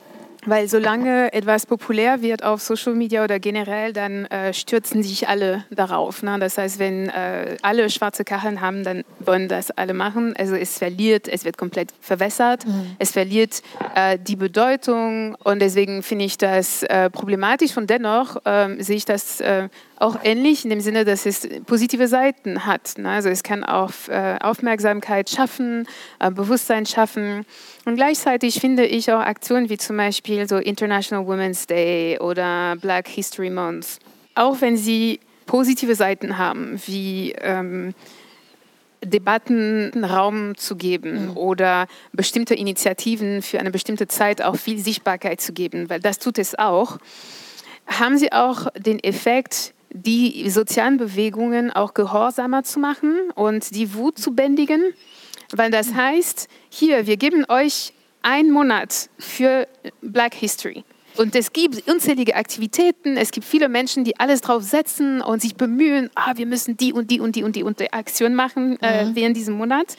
Weil solange etwas populär wird auf Social Media oder generell, dann äh, stürzen sich alle darauf. Ne? Das heißt, wenn äh, alle schwarze Kacheln haben, dann wollen das alle machen. Also es verliert, es wird komplett verwässert, mhm. es verliert äh, die Bedeutung und deswegen finde ich das äh, problematisch und dennoch ähm, sehe ich das äh, auch ähnlich in dem Sinne, dass es positive Seiten hat. Ne? Also es kann auch äh, Aufmerksamkeit schaffen, äh, Bewusstsein schaffen. Und gleichzeitig finde ich auch Aktionen wie zum Beispiel so International Women's Day oder Black History Month, auch wenn sie positive Seiten haben, wie ähm, Debatten Raum zu geben mhm. oder bestimmte Initiativen für eine bestimmte Zeit auch viel Sichtbarkeit zu geben, weil das tut es auch, haben sie auch den Effekt, die sozialen Bewegungen auch gehorsamer zu machen und die Wut zu bändigen, weil das heißt, hier, wir geben euch einen Monat für Black History. Und es gibt unzählige Aktivitäten, es gibt viele Menschen, die alles drauf setzen und sich bemühen, ah, wir müssen die und die und die und die und die Aktion machen äh, mhm. während diesem Monat.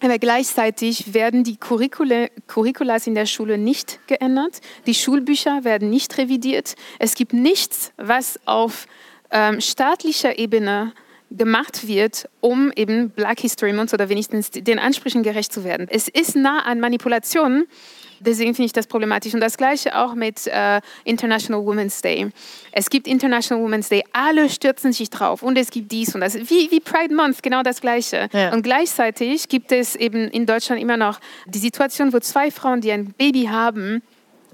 Aber gleichzeitig werden die Curricula, Curriculas in der Schule nicht geändert, die Schulbücher werden nicht revidiert. Es gibt nichts, was auf ähm, staatlicher Ebene gemacht wird, um eben Black History Month oder wenigstens den Ansprüchen gerecht zu werden. Es ist nah an Manipulationen Deswegen finde ich das problematisch. Und das Gleiche auch mit äh, International Women's Day. Es gibt International Women's Day, alle stürzen sich drauf und es gibt dies und das. Wie, wie Pride Month, genau das Gleiche. Ja. Und gleichzeitig gibt es eben in Deutschland immer noch die Situation, wo zwei Frauen, die ein Baby haben,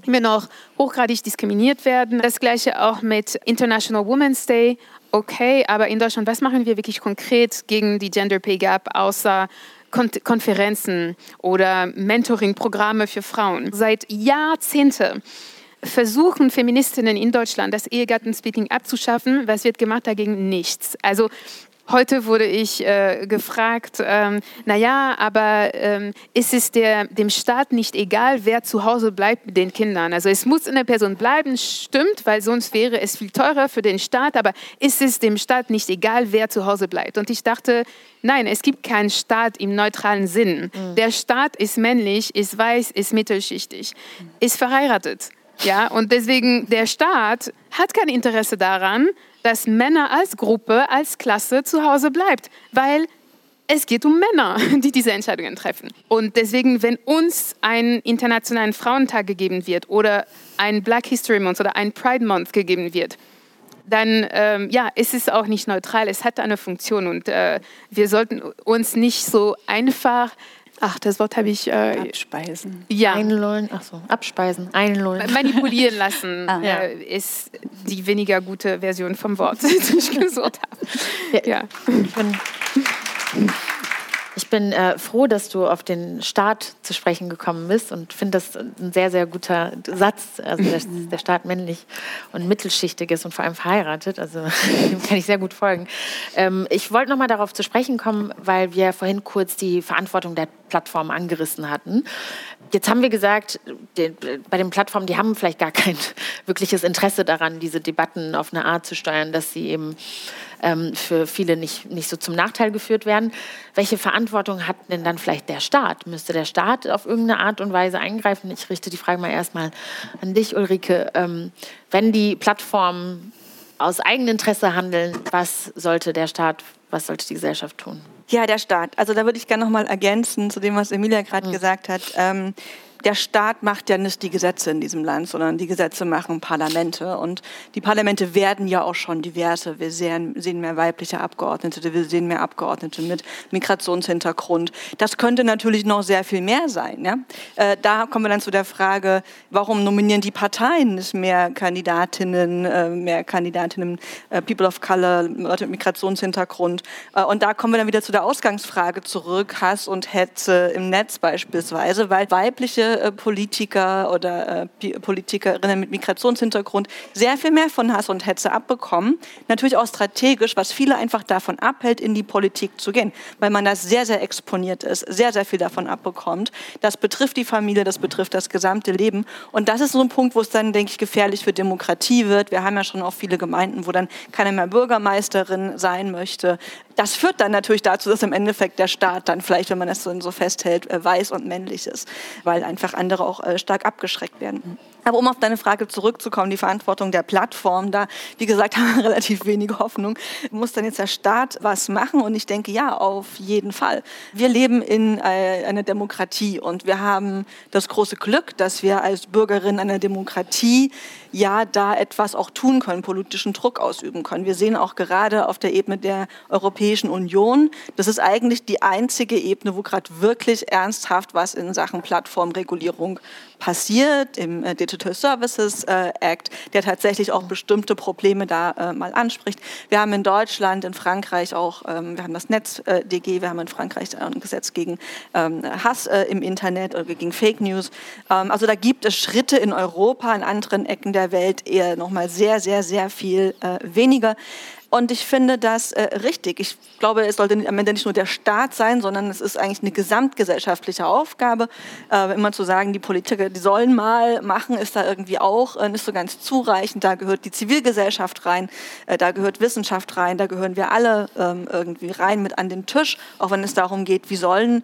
immer noch hochgradig diskriminiert werden. Das Gleiche auch mit International Women's Day. Okay, aber in Deutschland, was machen wir wirklich konkret gegen die Gender Pay Gap, außer Konferenzen oder Mentoring-Programme für Frauen. Seit Jahrzehnten versuchen Feministinnen in Deutschland, das Ehegattensplitting abzuschaffen. Was wird gemacht dagegen? Nichts. Also Heute wurde ich äh, gefragt, ähm, naja, aber ähm, ist es der, dem Staat nicht egal, wer zu Hause bleibt mit den Kindern? Also es muss eine Person bleiben, stimmt, weil sonst wäre es viel teurer für den Staat, aber ist es dem Staat nicht egal, wer zu Hause bleibt? Und ich dachte, nein, es gibt keinen Staat im neutralen Sinn. Mhm. Der Staat ist männlich, ist weiß, ist mittelschichtig, ist verheiratet. Ja, und deswegen der Staat hat kein Interesse daran, dass Männer als Gruppe, als Klasse zu Hause bleibt, weil es geht um Männer, die diese Entscheidungen treffen. Und deswegen, wenn uns ein internationalen Frauentag gegeben wird oder ein Black History Month oder ein Pride Month gegeben wird, dann ähm, ja, ist es auch nicht neutral. Es hat eine Funktion und äh, wir sollten uns nicht so einfach Ach, das Wort habe ich. Äh, abspeisen. Ja. Einlullen. Ach so, abspeisen. Einlullen. Manipulieren lassen ah. äh, ist die weniger gute Version vom Wort, die ich gesucht habe. Ja. ja. Ich bin äh, froh, dass du auf den Staat zu sprechen gekommen bist und finde das ein sehr, sehr guter Satz, also dass der Staat männlich und mittelschichtig ist und vor allem verheiratet. Also dem kann ich sehr gut folgen. Ähm, ich wollte noch mal darauf zu sprechen kommen, weil wir vorhin kurz die Verantwortung der Plattform angerissen hatten. Jetzt haben wir gesagt, die, bei den Plattformen, die haben vielleicht gar kein wirkliches Interesse daran, diese Debatten auf eine Art zu steuern, dass sie eben ähm, für viele nicht, nicht so zum Nachteil geführt werden. Welche Verantwortung hat denn dann vielleicht der Staat? Müsste der Staat auf irgendeine Art und Weise eingreifen? Ich richte die Frage mal erstmal an dich, Ulrike. Ähm, wenn die Plattformen aus Eigeninteresse handeln, was sollte der Staat, was sollte die Gesellschaft tun? Ja, der Staat. Also da würde ich gerne noch mal ergänzen zu dem, was Emilia gerade mhm. gesagt hat. Ähm, der Staat macht ja nicht die Gesetze in diesem Land, sondern die Gesetze machen Parlamente. Und die Parlamente werden ja auch schon diverse. Wir sehen, sehen mehr weibliche Abgeordnete, wir sehen mehr Abgeordnete mit Migrationshintergrund. Das könnte natürlich noch sehr viel mehr sein. Ja? Äh, da kommen wir dann zu der Frage, warum nominieren die Parteien nicht mehr Kandidatinnen, äh, mehr Kandidatinnen, äh, People of Color, Leute mit Migrationshintergrund. Äh, und da kommen wir dann wieder zu der Ausgangsfrage zurück, Hass und Hetze im Netz beispielsweise, weil weibliche äh, Politiker oder äh, Politikerinnen mit Migrationshintergrund sehr viel mehr von Hass und Hetze abbekommen. Natürlich auch strategisch, was viele einfach davon abhält, in die Politik zu gehen, weil man da sehr, sehr exponiert ist, sehr, sehr viel davon abbekommt. Das betrifft die Familie, das betrifft das gesamte Leben. Und das ist so ein Punkt, wo es dann, denke ich, gefährlich für Demokratie wird. Wir haben ja schon auch viele Gemeinden, wo dann keiner mehr Bürgermeisterin sein möchte. Das führt dann natürlich dazu, dass im Endeffekt der Staat dann vielleicht, wenn man das so, so festhält, äh, weiß und männlich ist, weil einfach einfach andere auch äh, stark abgeschreckt werden. Aber um auf deine Frage zurückzukommen, die Verantwortung der Plattform, da, wie gesagt, haben wir relativ wenig Hoffnung. Muss dann jetzt der Staat was machen? Und ich denke, ja, auf jeden Fall. Wir leben in äh, einer Demokratie und wir haben das große Glück, dass wir als Bürgerinnen einer Demokratie ja da etwas auch tun können, politischen Druck ausüben können. Wir sehen auch gerade auf der Ebene der Europäischen Union, das ist eigentlich die einzige Ebene, wo gerade wirklich ernsthaft was in Sachen Plattformregulierung Regulierung passiert im äh, Digital Services äh, Act, der tatsächlich auch bestimmte Probleme da äh, mal anspricht. Wir haben in Deutschland, in Frankreich auch, ähm, wir haben das NetzDG, wir haben in Frankreich ein Gesetz gegen ähm, Hass im Internet oder gegen Fake News. Ähm, also da gibt es Schritte in Europa, in anderen Ecken der Welt eher noch mal sehr, sehr, sehr viel weniger. Und ich finde das äh, richtig. Ich glaube, es sollte am Ende nicht nur der Staat sein, sondern es ist eigentlich eine gesamtgesellschaftliche Aufgabe. Äh, immer zu sagen, die Politiker, die sollen mal machen, ist da irgendwie auch äh, nicht so ganz zureichend. Da gehört die Zivilgesellschaft rein, äh, da gehört Wissenschaft rein, da gehören wir alle ähm, irgendwie rein mit an den Tisch, auch wenn es darum geht, wie sollen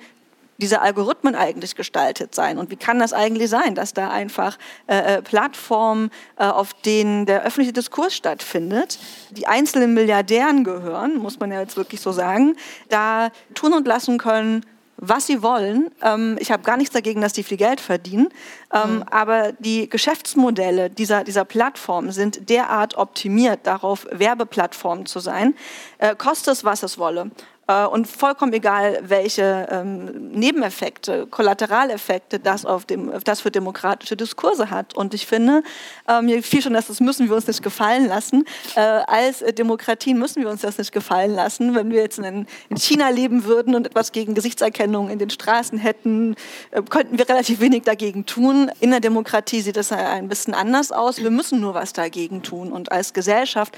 diese Algorithmen eigentlich gestaltet sein? Und wie kann das eigentlich sein, dass da einfach äh, äh, Plattformen, äh, auf denen der öffentliche Diskurs stattfindet, die einzelnen Milliardären gehören, muss man ja jetzt wirklich so sagen, da tun und lassen können, was sie wollen. Ähm, ich habe gar nichts dagegen, dass die viel Geld verdienen. Ähm, mhm. Aber die Geschäftsmodelle dieser, dieser Plattform sind derart optimiert darauf, Werbeplattformen zu sein, äh, kostet es, was es wolle. Äh, und vollkommen egal, welche ähm, Nebeneffekte, Kollateraleffekte das, auf dem, das für demokratische Diskurse hat. Und ich finde, ähm, mir fiel schon, dass das müssen wir uns nicht gefallen lassen. Äh, als Demokratien müssen wir uns das nicht gefallen lassen. Wenn wir jetzt in, in China leben würden und etwas gegen Gesichtserkennung in den Straßen hätten, äh, könnten wir relativ wenig dagegen tun. In der Demokratie sieht das ein bisschen anders aus. Wir müssen nur was dagegen tun. Und als Gesellschaft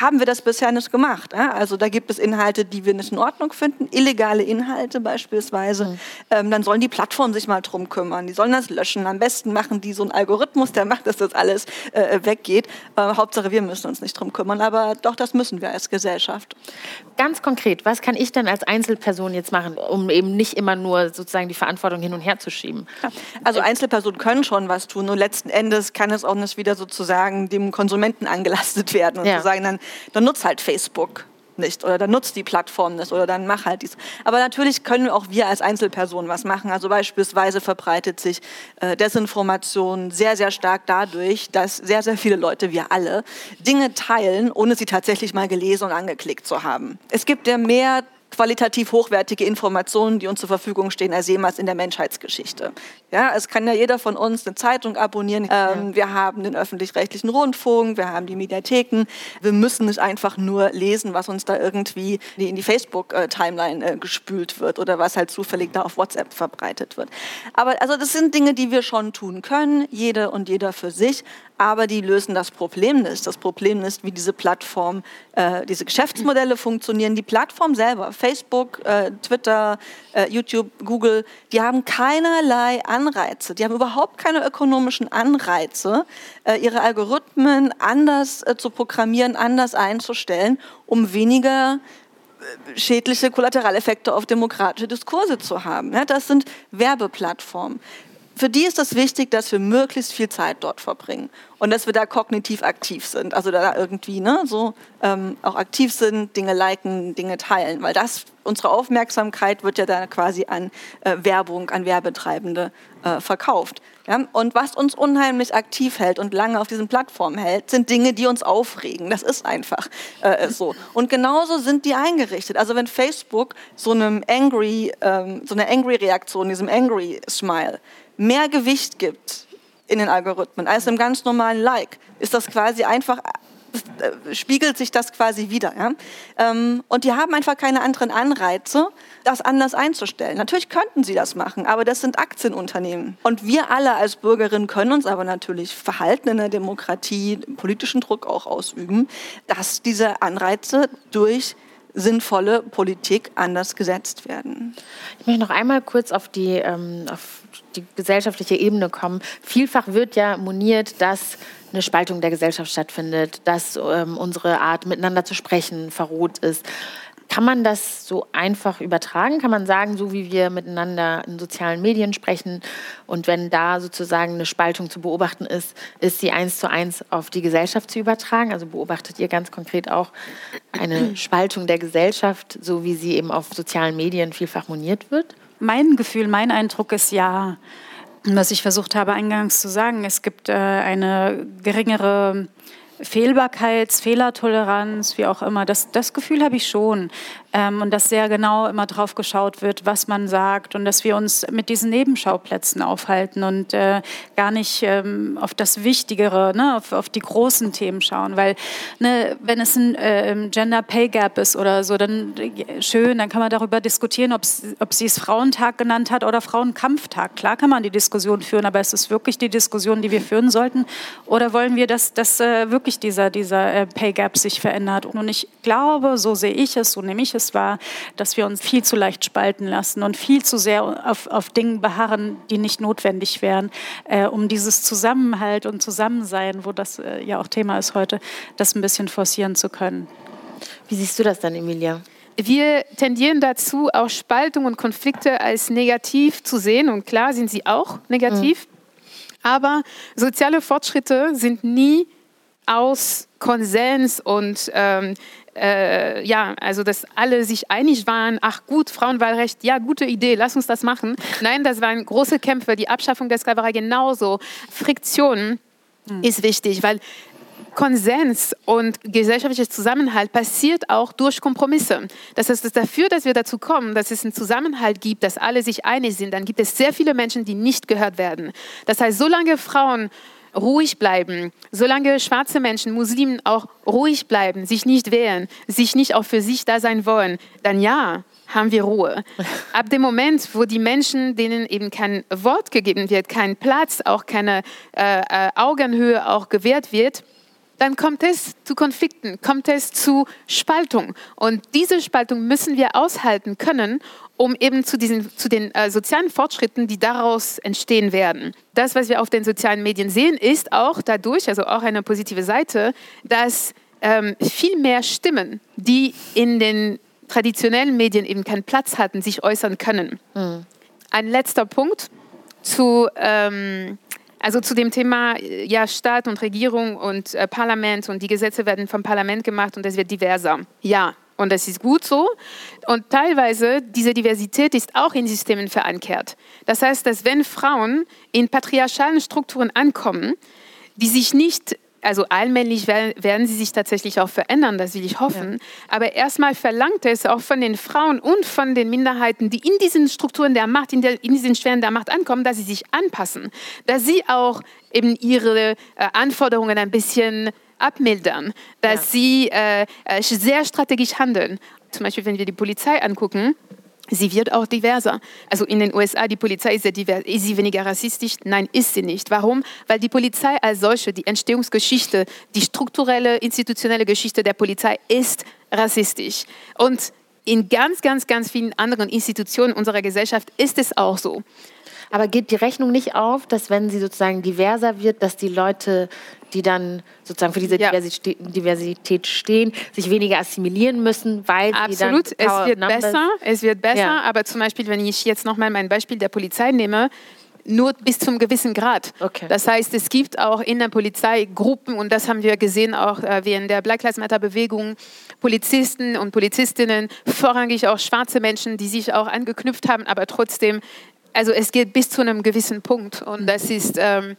haben wir das bisher nicht gemacht. Also da gibt es Inhalte, die wir nicht in Ordnung finden, illegale Inhalte beispielsweise. Mhm. Ähm, dann sollen die Plattformen sich mal drum kümmern. Die sollen das löschen. Am besten machen die so einen Algorithmus, der macht, dass das alles äh, weggeht. Äh, Hauptsache, wir müssen uns nicht drum kümmern. Aber doch, das müssen wir als Gesellschaft. Ganz konkret, was kann ich denn als Einzelperson jetzt machen, um eben nicht immer nur sozusagen die Verantwortung hin und her zu schieben? Also Einzelpersonen können schon was tun. Und letzten Endes kann es auch nicht wieder sozusagen dem Konsumenten angelastet werden und ja. zu sagen, dann dann nutzt halt Facebook nicht oder dann nutzt die Plattform nicht oder dann mach halt dies. Aber natürlich können auch wir als Einzelpersonen was machen. Also beispielsweise verbreitet sich äh, Desinformation sehr, sehr stark dadurch, dass sehr, sehr viele Leute, wir alle, Dinge teilen, ohne sie tatsächlich mal gelesen und angeklickt zu haben. Es gibt ja mehr qualitativ hochwertige Informationen, die uns zur Verfügung stehen, als jemals in der Menschheitsgeschichte. Ja, es kann ja jeder von uns eine Zeitung abonnieren. Ähm, wir haben den öffentlich-rechtlichen Rundfunk, wir haben die Mediatheken. Wir müssen nicht einfach nur lesen, was uns da irgendwie in die Facebook-Timeline äh, gespült wird oder was halt zufällig da auf WhatsApp verbreitet wird. Aber also das sind Dinge, die wir schon tun können, jede und jeder für sich aber die lösen das Problem nicht. Das Problem ist, wie diese Plattform, äh, diese Geschäftsmodelle funktionieren. Die Plattform selber, Facebook, äh, Twitter, äh, YouTube, Google, die haben keinerlei Anreize. Die haben überhaupt keine ökonomischen Anreize, äh, ihre Algorithmen anders äh, zu programmieren, anders einzustellen, um weniger äh, schädliche Kollateraleffekte auf demokratische Diskurse zu haben. das sind Werbeplattformen für die ist es wichtig, dass wir möglichst viel Zeit dort verbringen und dass wir da kognitiv aktiv sind. Also da irgendwie ne, so ähm, auch aktiv sind, Dinge liken, Dinge teilen, weil das unsere Aufmerksamkeit wird ja dann quasi an äh, Werbung, an Werbetreibende äh, verkauft. Ja? Und was uns unheimlich aktiv hält und lange auf diesen Plattformen hält, sind Dinge, die uns aufregen. Das ist einfach äh, so. Und genauso sind die eingerichtet. Also wenn Facebook so einem angry, ähm, so eine angry Reaktion, diesem angry Smile mehr Gewicht gibt in den Algorithmen als im ganz normalen Like, ist das quasi einfach äh, spiegelt sich das quasi wieder. Ja? Ähm, und die haben einfach keine anderen Anreize, das anders einzustellen. Natürlich könnten sie das machen, aber das sind Aktienunternehmen. Und wir alle als Bürgerinnen können uns aber natürlich verhalten in der Demokratie, politischen Druck auch ausüben, dass diese Anreize durch sinnvolle Politik anders gesetzt werden. Ich möchte noch einmal kurz auf die, ähm, auf die gesellschaftliche Ebene kommen. Vielfach wird ja moniert, dass eine Spaltung der Gesellschaft stattfindet, dass ähm, unsere Art miteinander zu sprechen verroht ist. Kann man das so einfach übertragen? Kann man sagen, so wie wir miteinander in sozialen Medien sprechen und wenn da sozusagen eine Spaltung zu beobachten ist, ist sie eins zu eins auf die Gesellschaft zu übertragen? Also beobachtet ihr ganz konkret auch eine Spaltung der Gesellschaft, so wie sie eben auf sozialen Medien vielfach moniert wird? Mein Gefühl, mein Eindruck ist ja, was ich versucht habe eingangs zu sagen, es gibt äh, eine geringere Fehlbarkeits, Fehlertoleranz, wie auch immer, das, das Gefühl habe ich schon. Ähm, und dass sehr genau immer drauf geschaut wird, was man sagt und dass wir uns mit diesen Nebenschauplätzen aufhalten und äh, gar nicht ähm, auf das Wichtigere, ne, auf, auf die großen Themen schauen. Weil ne, wenn es ein äh, Gender Pay Gap ist oder so, dann äh, schön, dann kann man darüber diskutieren, ob sie es Frauentag genannt hat oder Frauenkampftag. Klar kann man die Diskussion führen, aber ist es wirklich die Diskussion, die wir führen sollten? Oder wollen wir, dass, dass äh, wirklich dieser, dieser äh, Pay Gap sich verändert? Und ich glaube, so sehe ich es, so nehme ich es wahr, dass wir uns viel zu leicht spalten lassen und viel zu sehr auf, auf Dingen beharren, die nicht notwendig wären, äh, um dieses Zusammenhalt und Zusammensein, wo das äh, ja auch Thema ist heute, das ein bisschen forcieren zu können. Wie siehst du das dann, Emilia? Wir tendieren dazu, auch Spaltung und Konflikte als negativ zu sehen. Und klar sind sie auch negativ. Mhm. Aber soziale Fortschritte sind nie aus Konsens und ähm, äh, ja, also dass alle sich einig waren, ach gut, Frauenwahlrecht, ja, gute Idee, lass uns das machen. Nein, das waren große Kämpfe, die Abschaffung der Sklaverei genauso. Friktion mhm. ist wichtig, weil Konsens und gesellschaftlicher Zusammenhalt passiert auch durch Kompromisse. Das heißt, dass dafür, dass wir dazu kommen, dass es einen Zusammenhalt gibt, dass alle sich einig sind, dann gibt es sehr viele Menschen, die nicht gehört werden. Das heißt, solange Frauen ruhig bleiben, solange schwarze Menschen, Muslimen auch ruhig bleiben, sich nicht wehren, sich nicht auch für sich da sein wollen, dann ja, haben wir Ruhe. Ab dem Moment, wo die Menschen, denen eben kein Wort gegeben wird, kein Platz, auch keine äh, äh Augenhöhe auch gewährt wird, dann kommt es zu Konflikten, kommt es zu Spaltung. Und diese Spaltung müssen wir aushalten können, um eben zu, diesen, zu den äh, sozialen Fortschritten, die daraus entstehen werden. Das, was wir auf den sozialen Medien sehen, ist auch dadurch, also auch eine positive Seite, dass ähm, viel mehr Stimmen, die in den traditionellen Medien eben keinen Platz hatten, sich äußern können. Mhm. Ein letzter Punkt zu ähm, also zu dem Thema ja, Staat und Regierung und äh, Parlament und die Gesetze werden vom Parlament gemacht und es wird diverser. Ja, und das ist gut so. Und teilweise, diese Diversität ist auch in Systemen verankert. Das heißt, dass wenn Frauen in patriarchalen Strukturen ankommen, die sich nicht also allmählich werden, sie sich tatsächlich auch verändern, das will ich hoffen. Ja. Aber erstmal verlangt es auch von den Frauen und von den Minderheiten, die in diesen Strukturen der Macht, in, der, in diesen Schweren der Macht ankommen, dass sie sich anpassen, dass sie auch eben ihre äh, Anforderungen ein bisschen abmildern, dass ja. sie äh, äh sehr strategisch handeln. Zum Beispiel, wenn wir die Polizei angucken, Sie wird auch diverser. Also in den USA, die Polizei ist, sehr divers. ist sie weniger rassistisch? Nein, ist sie nicht. Warum? Weil die Polizei als solche, die Entstehungsgeschichte, die strukturelle, institutionelle Geschichte der Polizei ist rassistisch. Und in ganz, ganz, ganz vielen anderen Institutionen unserer Gesellschaft ist es auch so. Aber geht die Rechnung nicht auf, dass wenn sie sozusagen diverser wird, dass die Leute, die dann sozusagen für diese ja. Diversität stehen, sich weniger assimilieren müssen, weil Absolut, sie dann es wird besser, es wird besser. Ja. Aber zum Beispiel, wenn ich jetzt nochmal mein Beispiel der Polizei nehme, nur bis zum gewissen Grad. Okay. Das heißt, es gibt auch in der Polizei Gruppen, und das haben wir gesehen auch äh, während der Black Lives Matter Bewegung, Polizisten und Polizistinnen, vorrangig auch schwarze Menschen, die sich auch angeknüpft haben, aber trotzdem also es geht bis zu einem gewissen Punkt und das ist ähm,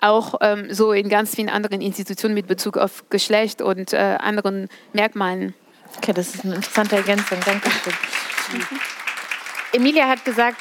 auch ähm, so in ganz vielen anderen Institutionen mit Bezug auf Geschlecht und äh, anderen Merkmalen. Okay, das ist eine interessante Ergänzung. Dankeschön. Emilia hat gesagt,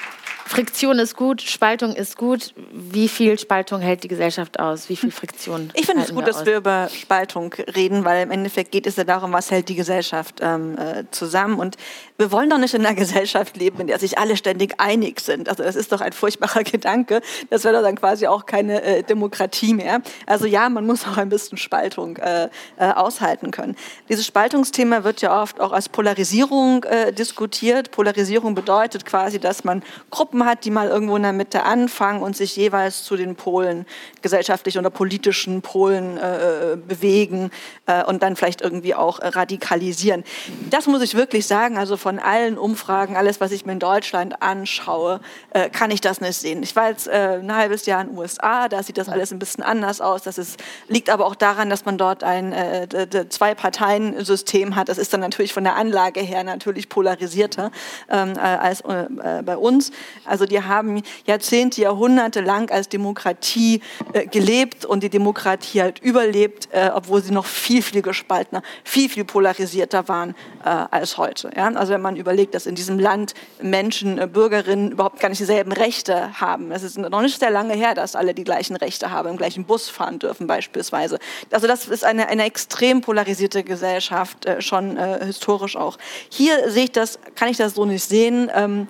Friktion ist gut, Spaltung ist gut. Wie viel Spaltung hält die Gesellschaft aus? Wie viel Friktion? Ich finde es gut, wir dass wir über Spaltung reden, weil im Endeffekt geht es ja darum, was hält die Gesellschaft ähm, äh, zusammen. Und wir wollen doch nicht in einer Gesellschaft leben, in der sich alle ständig einig sind. Also das ist doch ein furchtbarer Gedanke. Das wäre dann quasi auch keine äh, Demokratie mehr. Also ja, man muss auch ein bisschen Spaltung äh, äh, aushalten können. Dieses Spaltungsthema wird ja oft auch als Polarisierung äh, diskutiert. Polarisierung bedeutet quasi, dass man Gruppen hat, die mal irgendwo in der Mitte anfangen und sich jeweils zu den Polen, gesellschaftlichen oder politischen Polen äh, bewegen äh, und dann vielleicht irgendwie auch radikalisieren. Das muss ich wirklich sagen, also von allen Umfragen, alles, was ich mir in Deutschland anschaue, äh, kann ich das nicht sehen. Ich war jetzt äh, ein halbes Jahr in den USA, da sieht das alles ein bisschen anders aus. Das ist, liegt aber auch daran, dass man dort ein äh, Zwei-Parteien-System hat. Das ist dann natürlich von der Anlage her natürlich polarisierter ähm, als bei uns. Also die haben Jahrzehnte, Jahrhunderte lang als Demokratie äh, gelebt und die Demokratie halt überlebt, äh, obwohl sie noch viel, viel gespaltener, viel, viel polarisierter waren äh, als heute. Ja? Also wenn man überlegt, dass in diesem Land Menschen, äh, Bürgerinnen überhaupt gar nicht dieselben Rechte haben. Es ist noch nicht sehr lange her, dass alle die gleichen Rechte haben, im gleichen Bus fahren dürfen beispielsweise. Also das ist eine, eine extrem polarisierte Gesellschaft, äh, schon äh, historisch auch. Hier sehe ich das, kann ich das so nicht sehen. Ähm,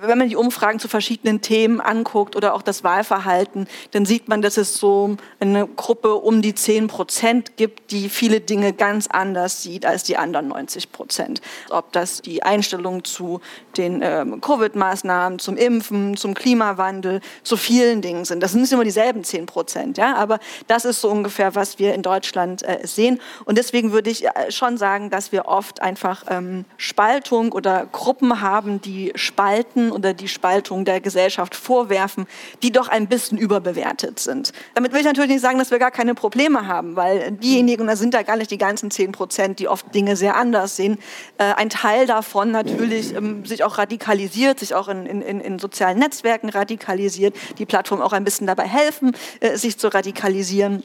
wenn man die Umfragen zu verschiedenen Themen anguckt oder auch das Wahlverhalten, dann sieht man, dass es so eine Gruppe um die 10 Prozent gibt, die viele Dinge ganz anders sieht als die anderen 90 Prozent. Ob das die Einstellung zu den ähm, Covid-Maßnahmen, zum Impfen, zum Klimawandel, zu vielen Dingen sind. Das sind nicht immer dieselben 10 Prozent, ja, aber das ist so ungefähr, was wir in Deutschland äh, sehen. Und deswegen würde ich äh, schon sagen, dass wir oft einfach ähm, Spaltung oder Gruppen haben, die spalten Spalten oder die Spaltung der Gesellschaft vorwerfen, die doch ein bisschen überbewertet sind. Damit will ich natürlich nicht sagen, dass wir gar keine Probleme haben, weil diejenigen, da sind da gar nicht die ganzen 10 Prozent, die oft Dinge sehr anders sehen, äh, ein Teil davon natürlich ähm, sich auch radikalisiert, sich auch in, in, in sozialen Netzwerken radikalisiert, die Plattformen auch ein bisschen dabei helfen, äh, sich zu radikalisieren.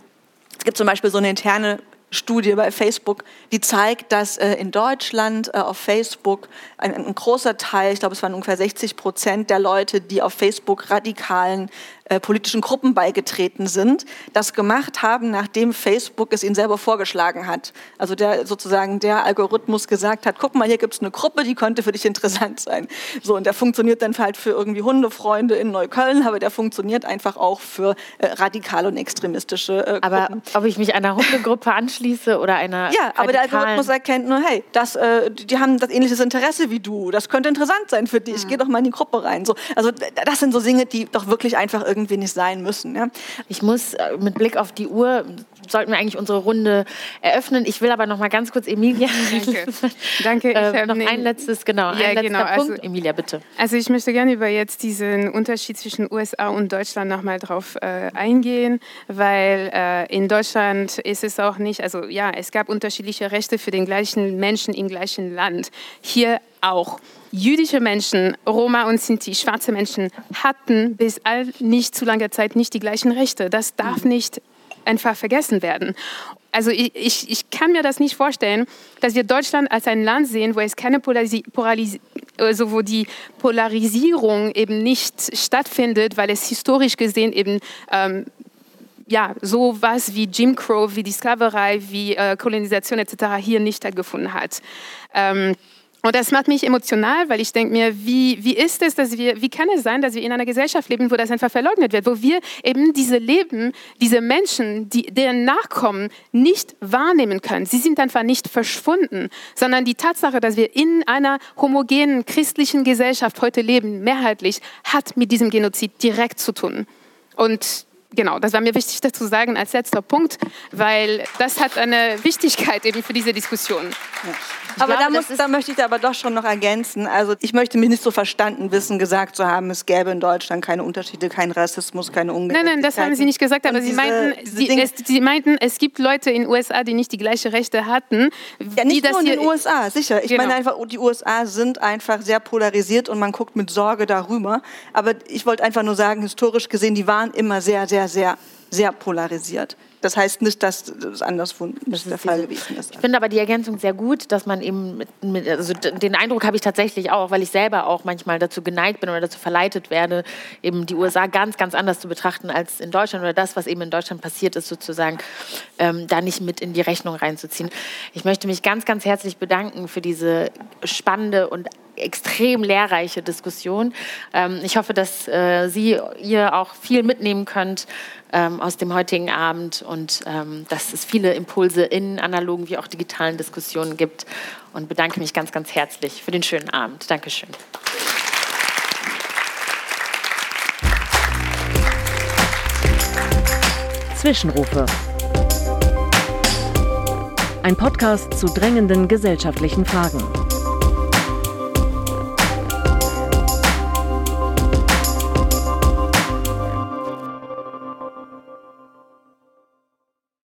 Es gibt zum Beispiel so eine interne Studie bei Facebook, die zeigt, dass äh, in Deutschland äh, auf Facebook ein, ein, großer Teil, ich glaube es waren ungefähr 60 Prozent der Leute, die auf Facebook radikalen äh, politischen Gruppen beigetreten sind, das gemacht haben, nachdem Facebook es ihnen selber vorgeschlagen hat. Also der sozusagen der Algorithmus gesagt hat, guck mal, hier gibt es eine Gruppe, die könnte für dich interessant sein. So, und der funktioniert dann halt für irgendwie Hundefreunde in Neukölln, aber der funktioniert einfach auch für äh, radikale und extremistische äh, Aber ob ich mich einer Hundegruppe anschließe oder einer Ja, aber der Algorithmus erkennt nur, hey, das, äh, die haben das ähnliches Interesse wie du, das könnte interessant sein für dich, mhm. geh doch mal in die Gruppe rein. So, also das sind so Dinge, die doch wirklich einfach irgendwie nicht sein müssen. Ja? Ich muss äh, mit Blick auf die Uhr, sollten wir eigentlich unsere Runde eröffnen. Ich will aber noch mal ganz kurz Emilia. Danke. Danke. Äh, noch ein letztes, genau, ein letzter genau. Punkt. Also, Emilia, bitte. Also ich möchte gerne über jetzt diesen Unterschied zwischen USA und Deutschland noch mal drauf äh, eingehen, weil äh, in Deutschland ist es auch nicht, also ja, es gab unterschiedliche Rechte für den gleichen Menschen im gleichen Land. Hier auch jüdische Menschen, Roma und Sinti, schwarze Menschen hatten bis all nicht zu langer Zeit nicht die gleichen Rechte. Das darf nicht einfach vergessen werden. Also ich, ich, ich kann mir das nicht vorstellen, dass wir Deutschland als ein Land sehen, wo es keine Polarisi Polaris also wo die Polarisierung eben nicht stattfindet, weil es historisch gesehen eben ähm, ja, so was wie Jim Crow, wie die Sklaverei, wie äh, Kolonisation etc. hier nicht stattgefunden hat. Ähm, und das macht mich emotional, weil ich denke mir, wie, wie ist es, dass wir, wie kann es sein, dass wir in einer Gesellschaft leben, wo das einfach verleugnet wird, wo wir eben diese Leben, diese Menschen, die, deren Nachkommen nicht wahrnehmen können. Sie sind einfach nicht verschwunden, sondern die Tatsache, dass wir in einer homogenen christlichen Gesellschaft heute leben, mehrheitlich, hat mit diesem Genozid direkt zu tun. Und genau, das war mir wichtig dazu sagen als letzter Punkt, weil das hat eine Wichtigkeit eben für diese Diskussion. Ja. Aber glaube, da, muss, da möchte ich aber doch schon noch ergänzen. Also ich möchte mich nicht so verstanden wissen, gesagt zu haben, es gäbe in Deutschland keine Unterschiede, keinen Rassismus, keine Ungerechtigkeit. Nein, nein, das haben Sie nicht gesagt, aber Sie, meinten, die, es, Sie meinten, es gibt Leute in den USA, die nicht die gleichen Rechte hatten. Ja, nicht nur in den USA, sicher. Ich genau. meine einfach, die USA sind einfach sehr polarisiert und man guckt mit Sorge darüber. Aber ich wollte einfach nur sagen, historisch gesehen, die waren immer sehr, sehr sehr, sehr polarisiert. Das heißt nicht, dass das anderswo nicht der Fall gewesen ist. Ich finde aber die Ergänzung sehr gut, dass man eben, mit, mit, also den Eindruck habe ich tatsächlich auch, weil ich selber auch manchmal dazu geneigt bin oder dazu verleitet werde, eben die USA ganz, ganz anders zu betrachten als in Deutschland oder das, was eben in Deutschland passiert ist, sozusagen, ähm, da nicht mit in die Rechnung reinzuziehen. Ich möchte mich ganz, ganz herzlich bedanken für diese spannende und extrem lehrreiche Diskussion. Ähm, ich hoffe, dass äh, Sie, ihr auch viel mitnehmen könnt ähm, aus dem heutigen Abend und ähm, dass es viele Impulse in analogen wie auch digitalen Diskussionen gibt und bedanke mich ganz, ganz herzlich für den schönen Abend. Dankeschön. Zwischenrufe. Ein Podcast zu drängenden gesellschaftlichen Fragen.